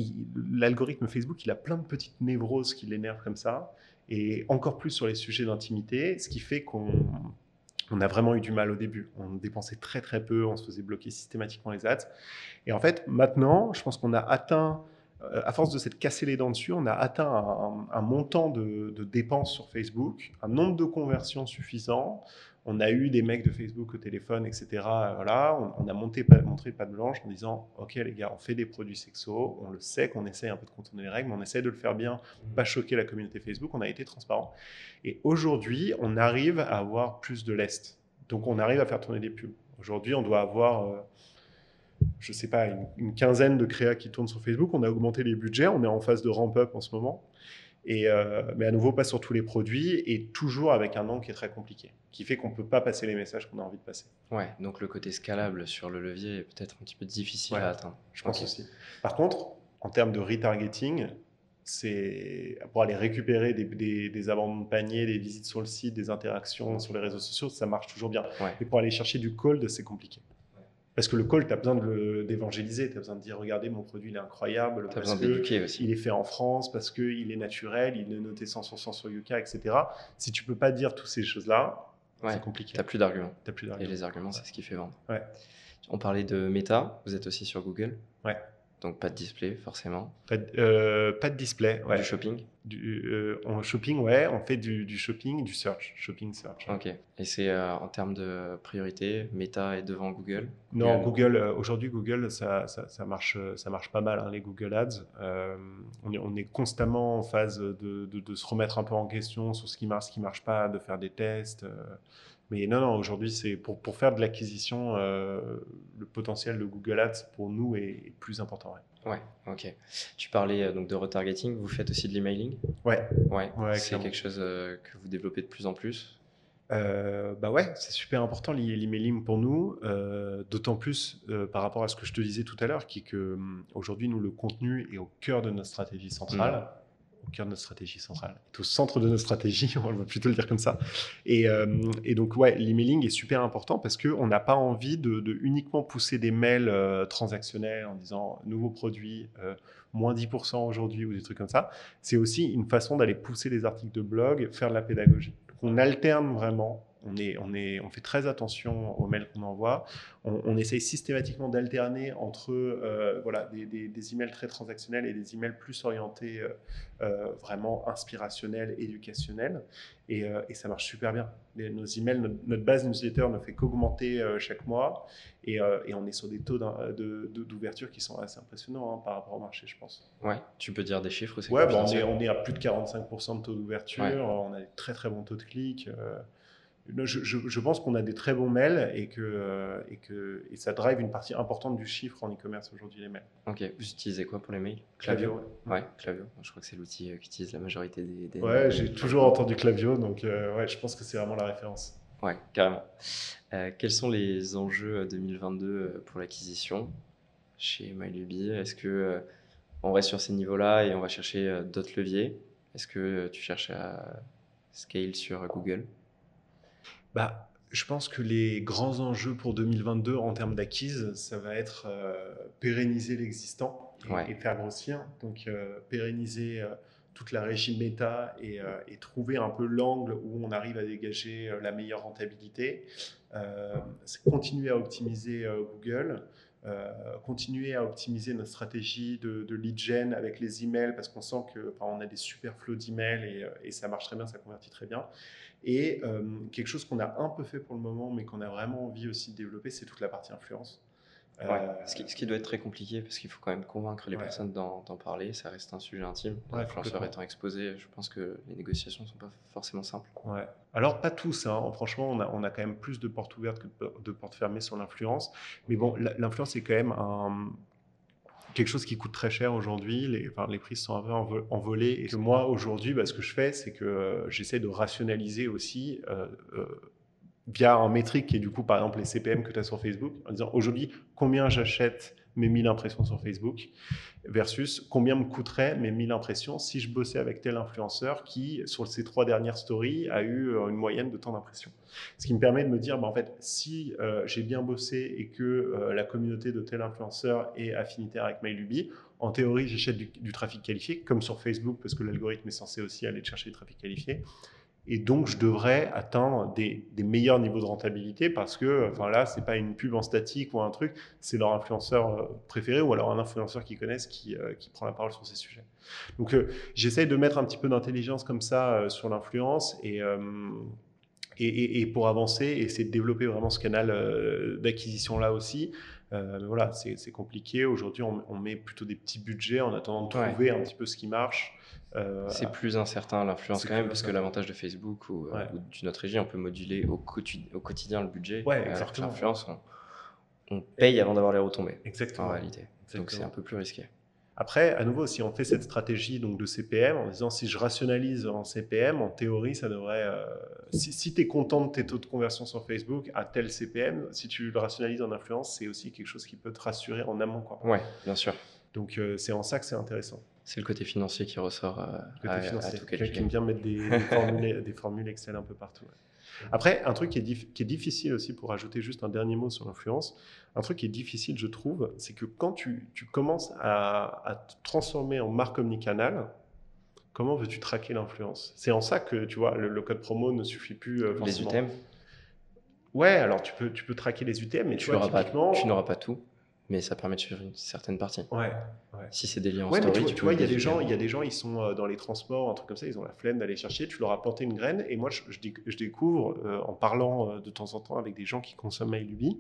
l'algorithme Facebook, il a plein de petites névroses qui l'énervent comme ça, et encore plus sur les sujets d'intimité, ce qui fait qu'on on a vraiment eu du mal au début. On dépensait très très peu, on se faisait bloquer systématiquement les ads. Et en fait, maintenant, je pense qu'on a atteint, euh, à force de s'être cassé les dents dessus, on a atteint un, montant de, dépenses sur Facebook, un nombre de conversions suffisant. On a eu des mecs de Facebook au téléphone, etc. Voilà, on, a montré pas de blanche en disant Ok, les gars, on fait des produits sexos, on le sait qu'on essaie un peu de contourner les règles, mais on essaie de le faire bien, pas choquer la communauté Facebook. On a été transparent. Et aujourd'hui, on arrive à avoir plus de lest. Donc, on arrive à faire tourner des pubs. Aujourd'hui, on doit avoir. Euh, je sais pas, une, quinzaine de créas qui tournent sur Facebook. On a augmenté les budgets, on est en phase de ramp-up en ce moment. Et, euh, mais à nouveau, pas sur tous les produits et toujours avec un angle qui est très compliqué, qui fait qu'on ne peut pas passer les messages qu'on a envie de passer. Ouais, donc le côté scalable sur le levier est peut-être un petit peu difficile à atteindre. Je pense aussi. Par contre, en termes de retargeting, c'est pour aller récupérer des, des, abandons de panier, des visites sur le site, des interactions sur les réseaux sociaux, ça marche toujours bien. Et pour aller chercher du cold, c'est compliqué. Parce que le call, tu as besoin d'évangéliser, tu as besoin de dire regardez, mon produit il est incroyable. Tu as besoin d'éduquer aussi. Il est fait en France, parce qu'il est naturel, il est noté 100% sur Yuka, etc. Si tu peux pas dire toutes ces choses-là, c'est compliqué. Tu n'as plus d'arguments. Et les arguments, c'est ce qui fait vendre. Ouais. On parlait de Meta, vous êtes aussi sur Google. Ouais. Donc pas de display forcément. Pas de, euh, pas de display, ouais. Du shopping du, euh, en shopping, ouais, on fait du, du, shopping, du search, shopping search. Ok. Et c'est euh, en termes de priorité, Meta est devant Google? Non, Google, aujourd'hui Google, ça, ça, ça, marche, ça marche pas mal, hein, les Google Ads. on, est, on, est, constamment en phase de, de, de, se remettre un peu en question sur ce qui marche, ce qui marche pas, de faire des tests. Mais non, non, aujourd'hui, c'est pour, pour, faire de l'acquisition, euh, le potentiel de Google Ads pour nous est, plus important. Ouais. ok. Tu parlais euh, donc de retargeting, vous faites aussi de l'emailing? Ouais. Ouais, c'est quelque chose euh, que vous développez de plus en plus? Bah ouais, c'est super important l'emailing pour nous, d'autant plus par rapport à ce que je te disais tout à l'heure, qui est que hum, aujourd'hui nous le contenu est au cœur de notre stratégie centrale. Mmh au cœur de notre stratégie centrale, est au centre de notre stratégie, on va plutôt le dire comme ça. Et, euh, donc, ouais, l'emailing est super important parce qu'on n'a pas envie de, uniquement pousser des mails euh, transactionnels en disant nouveau produit, euh, moins 10% aujourd'hui ou des trucs comme ça. C'est aussi une façon d'aller pousser des articles de blog, faire de la pédagogie. On alterne vraiment on, est, on, est, on fait très attention aux mails qu'on envoie. On, essaye systématiquement d'alterner entre euh, voilà, des, des, emails très transactionnels et des emails plus orientés euh, euh, vraiment inspirationnels, éducationnels. Et, ça marche super bien. nos emails, notre, base newsletter ne fait qu'augmenter chaque mois. Et, on est sur des taux d'ouverture qui sont assez impressionnants hein, par rapport au marché, je pense. Ouais, tu peux dire des chiffres Ouais, on, est, on, est, à plus de 45% de taux d'ouverture. On a des très très bons taux de clics je, pense qu'on a des très bons mails et que, euh, et que et ça drive une partie importante du chiffre en e-commerce aujourd'hui, les mails. Ok, vous utilisez quoi pour les mails? Clavio Ouais, Clavio. Je crois que c'est l'outil euh, qu'utilise la majorité des. des ouais, j'ai toujours entendu Clavio, donc euh, ouais, je pense que c'est vraiment la référence. Ouais, carrément. quels sont les enjeux 2022 pour l'acquisition chez MyLuby? Est-ce que on reste sur ces niveaux-là et on va chercher d'autres leviers? Est-ce que tu cherches à scale sur Google? Bah, je pense que les grands enjeux pour 2022 en termes d'acquise, ça va être euh, pérenniser l'existant et, faire grossir. Donc, euh, pérenniser euh, toute la régie méta et, trouver un peu l'angle où on arrive à dégager la meilleure rentabilité. continuer à optimiser Google. Continuer à optimiser notre stratégie de, lead gen avec les emails parce qu'on sent qu'on a des super flots d'emails et, et ça marche très bien, ça convertit très bien. Et euh, quelque chose qu'on a un peu fait pour le moment, mais qu'on a vraiment envie aussi de développer, c'est toute la partie influence. Euh, ce, qui, doit être très compliqué parce qu'il faut quand même convaincre les personnes d'en parler. Ça reste un sujet intime. L'influenceur étant exposé, je pense que les négociations ne sont pas forcément simples. Ouais. Alors, pas tous. Hein. Franchement, on a, on a, quand même plus de portes ouvertes que de portes fermées sur l'influence. Mais bon, l'influence est quand même un, quelque chose qui coûte très cher aujourd'hui. Les, enfin, les prix sont un peu envolés. Et que moi, aujourd'hui, bah, ce que je fais, c'est que euh, j'essaie de rationaliser aussi euh, euh, via un métrique qui est du coup, par exemple, les CPM que tu as sur Facebook, en disant aujourd'hui, combien j'achète mes 1000 impressions sur Facebook versus combien me coûterait mes 1000 impressions si je bossais avec tel influenceur qui, sur ces trois dernières stories, a eu euh, une moyenne de temps d'impressions. Ce qui me permet de me dire, bah, en fait, si euh, j'ai bien bossé et que euh, la communauté de tel influenceur est affinitaire avec MyLuby, en théorie, j'achète du, du, trafic qualifié, comme sur Facebook, parce que l'algorithme est censé aussi aller chercher du trafic qualifié. Et donc, je devrais atteindre des, meilleurs niveaux de rentabilité parce que, enfin là, c'est pas une pub en statique ou un truc, c'est leur influenceur euh, préféré ou alors un influenceur qu'ils connaissent qui, euh, qui, prend la parole sur ces sujets. Donc, euh, j'essaye de mettre un petit peu d'intelligence comme ça sur l'influence et, et, et, pour avancer et essayer de développer vraiment ce canal d'acquisition là aussi. mais voilà, c'est compliqué. Aujourd'hui, on, on, met plutôt des petits budgets en attendant de trouver un petit peu ce qui marche. Euh, c'est plus incertain l'influence quand même, parce que l'avantage de Facebook ou, euh, d'une autre régie, on peut moduler au, au quotidien le budget. Ouais, exactement. L'influence, on, paye avant d'avoir les retombées. Exactement. En réalité. Donc c'est un peu plus risqué. Après, à nouveau, si on fait cette stratégie donc de CPM en disant si je rationalise en CPM, en théorie, ça devrait. Euh, si, tu es content de tes taux de conversion sur Facebook à tel CPM, si tu le rationalises en influence, c'est aussi quelque chose qui peut te rassurer en amont. Ouais, bien sûr. Donc c'est en ça que c'est intéressant. C'est le côté financier qui ressort euh, Côté à, financier. à tout Quelqu'un qui aime bien mettre des, des formules, des formules Excel un peu partout. ouais. Après, un truc qui est, dif- qui est difficile aussi, pour ajouter juste un dernier mot sur l'influence, un truc qui est difficile, je trouve, c'est que quand tu, tu commences à, à te transformer en marque omnicanal, comment veux-tu traquer l'influence? C'est en ça que, tu vois, le, le code promo ne suffit plus euh, Les. UTM, Ouais, alors tu peux, tu peux traquer les UTM, mais tu, tu vois, n'auras pas, typiquement... tu n'auras pas tout, mais ça permet de suivre une certaine partie. Ouais, ouais. Si c'est des liens en Ouais, mais story, tu vois, tu vois, il y a des gens, il y a des gens, ils sont euh, dans les transports, un truc comme ça, ils ont la flemme d'aller chercher. Tu leur as planté une graine, et moi, je, je déc- je découvre euh, en parlant euh, de temps en temps avec des gens qui consomment MyLuby,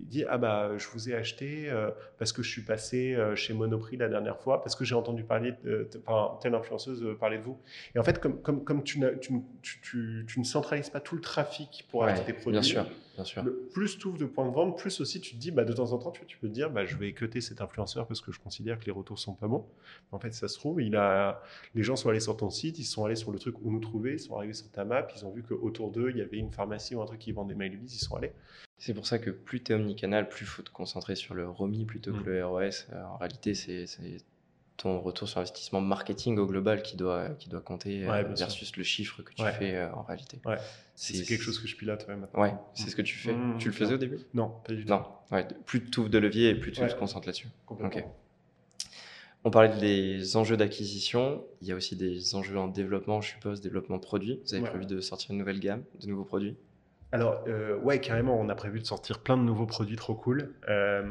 ils disent ah bah je vous ai acheté euh, parce que je suis passé euh, chez Monoprix la dernière fois, parce que j'ai entendu parler, de, de- enfin, telle influenceuse euh, parler de vous. Et en fait, comme comme comme tu, ne- tu, tu- tu ne centralises pas tout le trafic pour Ouais, acheter tes produits. bien sûr, bien sûr. Le plus tu ouvres de points de vente, plus aussi tu te dis, bah, de temps en temps, tu, tu peux te dire, bah, je vais cuter cet influenceur parce que je considère que les retours sont pas bons. En fait, ça se trouve, il a... les gens sont allés sur ton site, ils sont allés sur le truc où nous trouver, ils sont arrivés sur ta map, ils ont vu qu'autour d'eux, il y avait une pharmacie ou un truc qui vendait MyLubies, ils sont allés. C'est pour ça que plus tu es omnicanal, plus il faut te concentrer sur le ROMI plutôt que Mm. le ROS. Euh, En réalité, c'est ton retour sur investissement marketing au global qui doit, qui doit compter euh, sûr. versus le chiffre que tu Ouais. fais euh, en réalité. Ouais. C'est quelque chose que je pilote maintenant. Ouais, c'est ce que tu fais. Mm, tu le faisais au début? Non, pas du tout. Non. Plus tu ouvres de levier et plus tu te concentres là-dessus. Ok. On parlait des enjeux d'acquisition. Il y a aussi des enjeux en développement, je suppose, développement produit. Vous avez prévu de sortir une nouvelle gamme, de nouveaux produits? Alors, euh, ouais, carrément, on a prévu de sortir plein de nouveaux produits trop cool. Euh,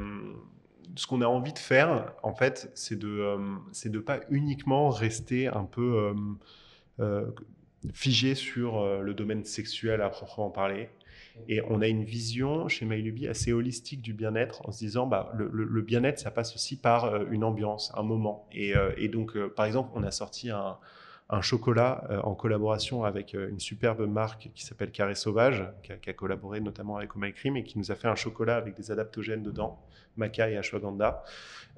ce qu'on a envie de faire, en fait, c'est de euh, c'est de pas uniquement rester un peu euh, euh, figé sur euh, le domaine sexuel à proprement parler. Et on a une vision chez MyLuby assez holistique du bien-être en se disant bah, le, bien-être, ça passe aussi par euh, une ambiance, un moment. Et, euh, donc, euh, par exemple, on a sorti un, un chocolat euh, en collaboration avec euh, une superbe marque qui s'appelle Carré Sauvage, qui a, qui a collaboré notamment avec Oh Cream et qui nous a fait un chocolat avec des adaptogènes dedans, maca et ashwagandha,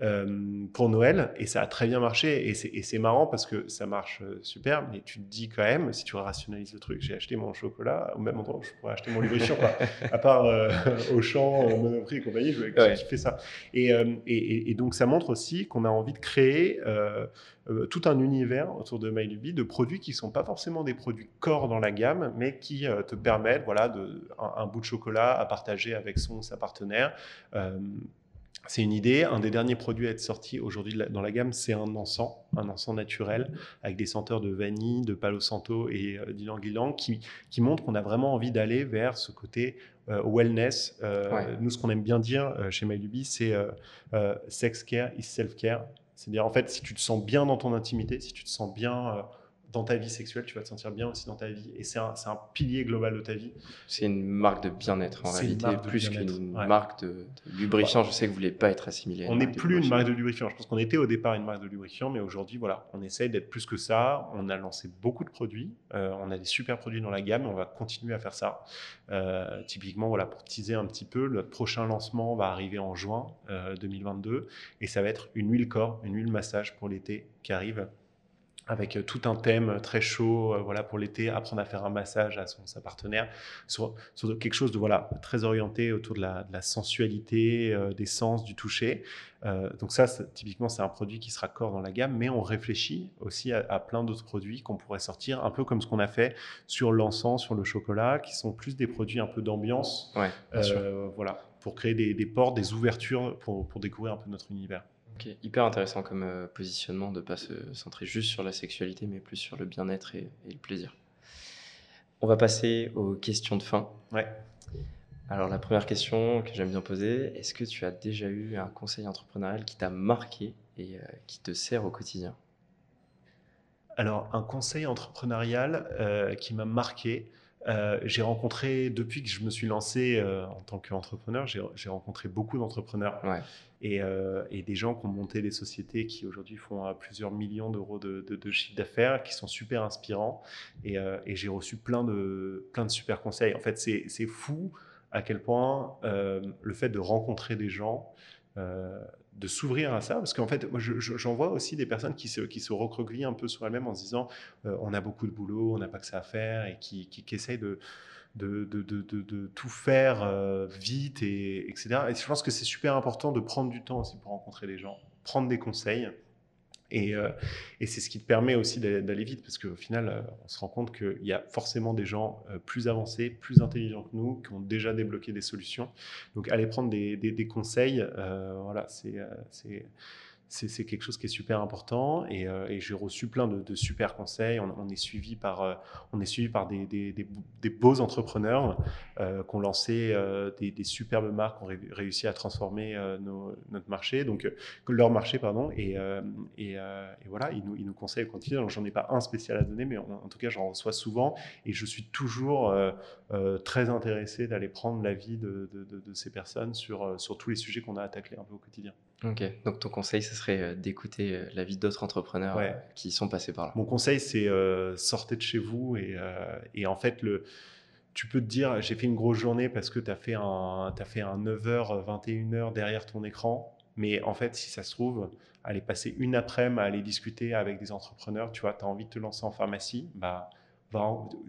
euh, pour Noël. Et ça a très bien marché. Et c'est- marrant parce que ça marche super, mais tu te dis quand même, si tu rationalises le truc, j'ai acheté mon chocolat au même endroit où je pourrais acheter mon lubrifiant. À part Auchan, Monoprix et compagnie, je vais Ouais. ça. Et- et donc ça montre aussi qu'on a envie de créer euh, tout un univers autour de MyLuby de produits qui sont pas forcément des produits corps dans la gamme, mais qui euh, te permettent voilà, de, un, un bout de chocolat à partager avec son sa partenaire. Euh, c'est une idée. Un des derniers produits à être sorti aujourd'hui dans la gamme, c'est un encens, un encens naturel avec des senteurs de vanille, de palo santo et euh, d'ylang-ylang qui, qui montrent qu'on a vraiment envie d'aller vers ce côté euh, wellness. Euh, Ouais. Nous, ce qu'on aime bien dire euh, chez MyLuby, c'est sex care is self care. C'est-à-dire, en fait, si tu te sens bien dans ton intimité, si tu te sens bien euh, dans ta vie sexuelle, tu vas te sentir bien aussi dans ta vie. Et c'est un, c'est un pilier global de ta vie. C'est une marque de bien-être en réalité, plus qu'une ouais. marque de, de lubrifiant. Je sais que vous voulez pas être assimilé. à On n'est plus une marque de lubrifiant. Je pense qu'on était au départ une marque de lubrifiant, mais aujourd'hui, voilà, on essaye d'être plus que ça. On a lancé beaucoup de produits. Euh, on a des super produits dans la gamme. On va continuer à faire ça. Euh, typiquement, voilà, pour teaser un petit peu, notre prochain lancement va arriver en juin euh, 2022 et ça va être une huile corps, une huile massage pour l'été qui arrive avec euh, tout un thème très chaud, euh, voilà, pour l'été, apprendre à faire un massage à son, sa partenaire, sur, sur quelque chose de voilà très orienté autour de la, de la sensualité, euh, des sens, du toucher. Euh, donc ça, typiquement, c'est un produit qui sera corps dans la gamme, mais on réfléchit aussi à, à plein d'autres produits qu'on pourrait sortir, un peu comme ce qu'on a fait sur l'encens, sur le chocolat, qui sont plus des produits un peu d'ambiance, Ouais, euh, voilà, pour créer des, des portes, des ouvertures, pour, pour découvrir un peu notre univers. Ok, Hyper intéressant comme euh, positionnement de ne pas se centrer juste sur la sexualité, mais plus sur le bien-être et, et le plaisir. On va passer aux questions de fin. Ouais. Alors la première question que j'aime bien poser, est-ce que tu as déjà eu un conseil entrepreneurial qui t'a marqué et euh, qui te sert au quotidien? Alors, un conseil entrepreneurial euh, qui m'a marqué, euh, j'ai rencontré, depuis que je me suis lancé euh, en tant qu'entrepreneur, j'ai rencontré beaucoup d'entrepreneurs Ouais. Et, euh, et des gens qui ont monté des sociétés qui aujourd'hui font euh, plusieurs millions d'euros de, de- chiffre d'affaires, qui sont super inspirants. Et, euh, j'ai reçu plein de, super conseils. En fait, c'est fou à quel point le fait de rencontrer des gens, de s'ouvrir à ça, parce qu'en fait, moi, je- je- j'en vois aussi des personnes qui se, qui un peu sur elles-mêmes en se disant on a beaucoup de boulot, on n'a pas que ça à faire, et qui, qui, qui essayent de, de, de, de, de- tout faire euh, vite, et, etc. Et je pense que c'est super important de prendre du temps aussi pour rencontrer des gens, prendre des conseils. Et, euh, et c'est ce qui te permet aussi d'aller vite, parce qu'au final, euh, on se rend compte qu'il y a forcément des gens plus avancés, plus intelligents que nous, qui ont déjà débloqué des solutions. Donc, aller prendre des, des conseils, voilà, c'est c'est quelque chose qui est super important et, euh, j'ai reçu plein de, de, super conseils. On, on, est suivi par, euh, on est suivi par des, beaux entrepreneurs euh, qui ont lancé des, superbes marques, qui ont réussi à transformer notre marché, donc leur marché, pardon. Et, voilà, ils nous, conseillent au quotidien. J'en ai pas un spécial à donner, mais en, tout cas, j'en reçois souvent et je suis toujours très intéressé d'aller prendre l'avis de, de, de, ces personnes sur, sur tous les sujets qu'on a à tacler un peu au quotidien. Ok, donc ton conseil, ce serait euh, d'écouter euh, la vie d'autres entrepreneurs euh, qui sont passés par là. Mon conseil, c'est euh, sortez de chez vous et, et, en fait, le, tu peux te dire, j'ai fait une grosse journée parce que tu as fait un, as fait un 9h, 21h derrière ton écran, mais en fait, si ça se trouve, aller passer une après-midi à aller discuter avec des entrepreneurs, tu vois, tu as envie de te lancer en pharmacie, bah,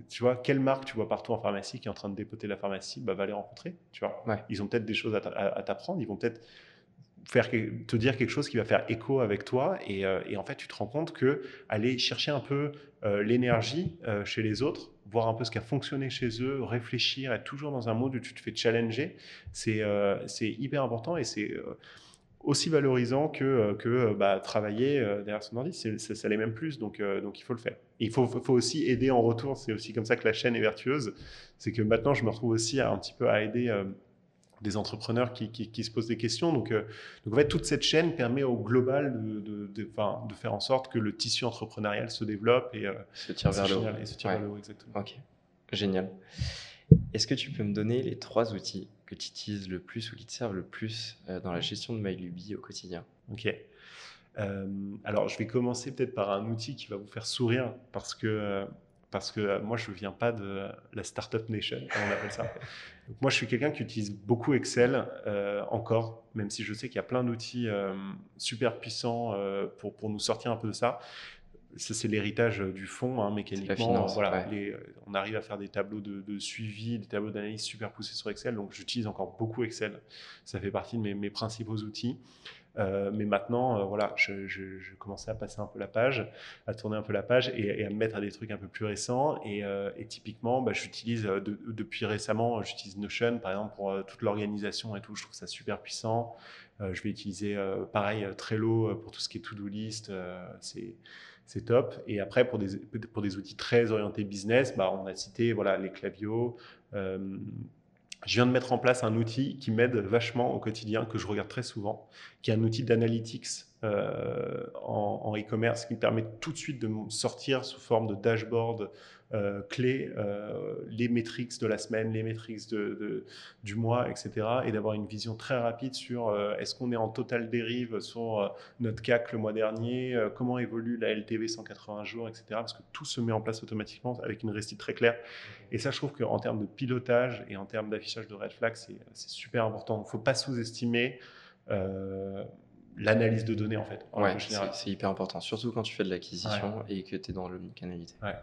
tu vois, quelle marque tu vois partout en pharmacie qui est en train de dépoter la pharmacie, bah, va les rencontrer, tu vois. Ils ont peut-être des choses à t'apprendre, ils vont peut-être te dire quelque chose qui va faire écho avec toi et, euh, et, en fait tu te rends compte que aller chercher un peu euh, l'énergie euh, chez les autres voir un peu ce qui a fonctionné chez eux réfléchir être toujours dans un mode où tu te fais challenger c'est hyper important et c'est aussi valorisant que, bah, travailler derrière son ordi. Ça, ça l'est même plus donc, il faut le faire. Il faut, aussi aider en retour c'est aussi comme ça que la chaîne est vertueuse. C'est que maintenant je me retrouve aussi un petit peu à aider des entrepreneurs qui, qui, se posent des questions. Donc, euh, donc, en fait, toute cette chaîne permet au global de, de, de, de, faire en sorte que le tissu entrepreneurial se développe et euh, se tire vers le haut. Et se tire vers le haut, exactement. Ok, génial. Est-ce que tu peux me donner les trois outils que tu utilises le plus ou qui te servent le plus euh, dans la gestion de MyLuby au quotidien? Ok. alors, je vais commencer peut-être par un outil qui va vous faire sourire parce que parce que moi, je ne viens pas de la Startup Nation, comme on appelle ça. Donc, moi, je suis quelqu'un qui utilise beaucoup Excel euh, encore, même si je sais qu'il y a plein d'outils euh, super puissants euh, pour, pour nous sortir un peu de ça. Ça, c'est l'héritage du fond, hein, mécaniquement. voilà, on arrive à faire des tableaux de, de suivi, des tableaux d'analyse super poussés sur Excel. Donc, j'utilise encore beaucoup Excel. Ça fait partie de mes, mes principaux outils. Euh, mais maintenant, euh, voilà, je, commençais à passer un peu la page, à tourner un peu la page et, à me mettre à des trucs un peu plus récents. Et, euh, typiquement, bah, j'utilise de, depuis récemment, j'utilise Notion par exemple pour toute l'organisation et tout. Je trouve ça super puissant. je vais utiliser pareil Trello pour tout ce qui est to-do list. c'est top. Et après, pour des, pour des outils très orientés business, bah, on a cité voilà, les clavios, je viens de mettre en place un outil qui m'aide vachement au quotidien, que je regarde très souvent, qui est un outil d'analytics euh, en e-commerce qui me permet tout de suite de sortir sous forme de dashboard euh, clés euh, les métriques de la semaine, les métriques du mois, etc. Et d'avoir une vision très rapide sur euh, est-ce qu'on est en totale dérive sur notre CAC le mois dernier, comment évolue la LTV 180 jours, etc. Parce que tout se met en place automatiquement avec une récite très claire. Et ça, je trouve qu'en termes de pilotage et en termes d'affichage de red flag, c'est super important. Il ne faut pas sous-estimer l'analyse de données en fait. ouais, c'est hyper important, surtout quand tu fais de l'acquisition et que tu es dans l'omnicanalité. Ouais.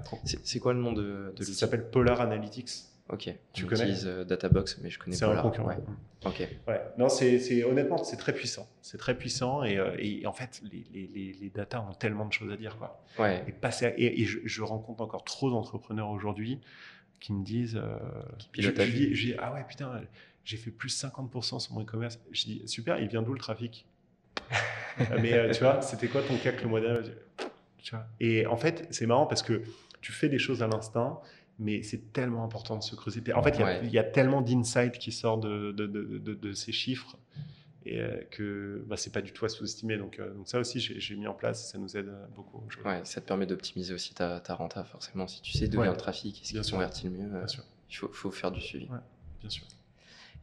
C'est quoi le nom de, de Ça s'appelle Polar Analytics. Ok. Tu connais utilise euh, Databox, mais je connais pas. C'est un concurrent. Ouais. Ok. Ouais. Non, c'est honnêtement, c'est très puissant. C'est très puissant et, euh, et, en fait, les, les, les, data ont tellement de choses à dire, quoi. Ouais. Et passer et, je, je, rencontre encore trop d'entrepreneurs aujourd'hui qui me disent. Euh, qui je, je dis, ah ouais, putain, j'ai fait plus 50% sur mon e-commerce. Je dis, super, il vient d'où le trafic? mais euh, tu vois, c'était quoi ton CAC le mois dernier tu vois Et en fait, c'est marrant parce que tu fais des choses à l'instinct, mais c'est tellement important de se creuser. En fait, il ouais. y, y, a tellement d'insights qui sortent de, de, de, de, ces chiffres et euh, que bah, c'est pas du tout à sous-estimer. Donc, euh, donc ça aussi, j'ai mis en place ça nous aide beaucoup. Ouais, ça te permet d'optimiser aussi ta, ta renta, forcément. Si tu sais d'où vient le trafic, est-ce qu'il convertit le mieux, il faut, faut, faire du suivi. Bien sûr.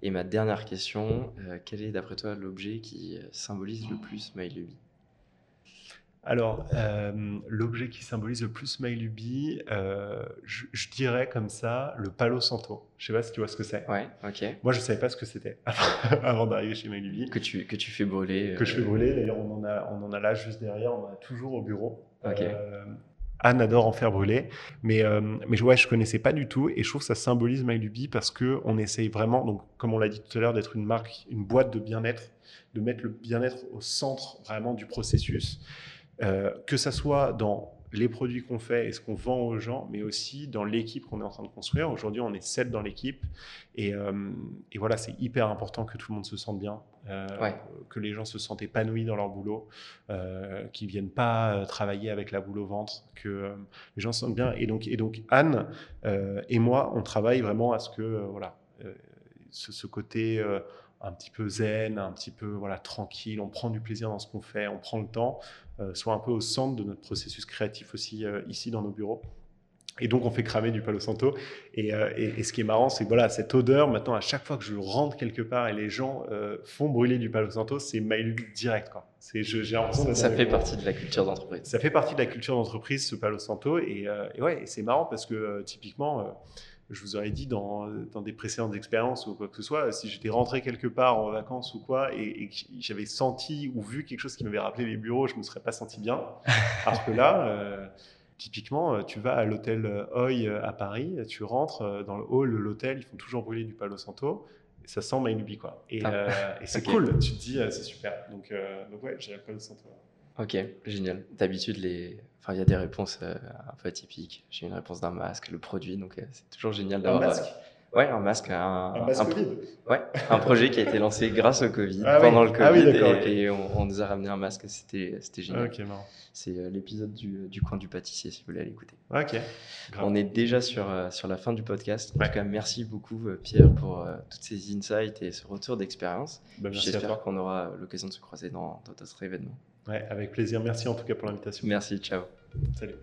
Et ma dernière question, euh, quel est d'après toi l'objet qui symbolise le plus MyLuby alors, euh, l'objet qui symbolise le plus MyLuby, euh, je, je, dirais comme ça le Palo Santo. Je sais pas si tu vois ce que c'est. Ouais, ok. Moi, je savais pas ce que c'était avant d'arriver chez MyLuby. Que tu, que tu fais brûler. Que je fais brûler. D'ailleurs, on, en a, on en a là juste derrière, on en a toujours au bureau. Ok. Anne adore en faire brûler, mais euh, mais ouais, je connaissais pas du tout. Et je trouve que ça symbolise MyLuby parce que on essaye vraiment, donc comme on l'a dit tout à l'heure, d'être une marque, une boîte de bien-être, de mettre le bien-être au centre vraiment du processus, que ça soit dans les produits qu'on fait et ce qu'on vend aux gens, mais aussi dans l'équipe qu'on est en train de construire. Aujourd'hui, on est sept dans l'équipe et, euh, voilà, c'est hyper important que tout le monde se sente bien, euh, que les gens se sentent épanouis dans leur boulot, euh, qu'ils viennent pas euh, travailler avec la boule au ventre, que les gens se sentent bien. Et donc, et donc Anne et moi, on travaille vraiment à ce que voilà, ce, ce, côté un petit peu zen, un petit peu voilà tranquille, on prend du plaisir dans ce qu'on fait, on prend le temps, euh, soit un peu au centre de notre processus créatif aussi euh, ici dans nos bureaux. Et donc, on fait cramer du Palo Santo. Et, euh, et, ce qui est marrant, c'est voilà, cette odeur, maintenant, à chaque fois que je rentre quelque part et les gens font brûler du Palo Santo, c'est mail direct. Quoi. C'est, j'ai l'impression ça, ça fait partie de la culture d'entreprise. Ça fait partie de la culture d'entreprise, ce Palo Santo. Et, et ouais, c'est marrant parce que typiquement, je vous aurais dit dans, dans, des précédentes expériences ou quoi que ce soit, si j'étais rentré quelque part en vacances ou quoi et, que j'avais senti ou vu quelque chose qui m'avait rappelé les bureaux, je me serais pas senti bien. Alors que là, euh, typiquement, tu vas à l'hôtel Hoy à Paris, tu rentres dans le hall de l'hôtel, ils font toujours brûler du Palo Santo. Et ça sent Mainubi quoi. Et, ah. euh, et c'est cool, tu te dis, euh, c'est super. Donc, donc ouais, j'ai le Palo Santo. Ok, génial. D'habitude, les... enfin, il y a des réponses euh, un peu atypiques. J'ai une réponse d'un masque, le produit, donc euh, c'est toujours génial d'avoir. Un masque? Euh, Ouais, un masque. Un, un masque Covid? Ouais, un projet qui a été lancé grâce au Covid, ah pendant le ah Covid. Ah oui, et, et on, nous a ramené un masque, c'était génial. Ok, marrant. C'est l'épisode du, du, coin du pâtissier, si vous voulez l'écouter. Ok. On est déjà sur, sur la fin du podcast. En tout cas, merci beaucoup, Pierre, pour toutes ces insights et ce retour d'expérience. Bah, J'espère qu'on aura l'occasion de se croiser dans d'autres événements. Ouais, avec plaisir. Merci en tout cas pour l'invitation. Merci, ciao. Salut.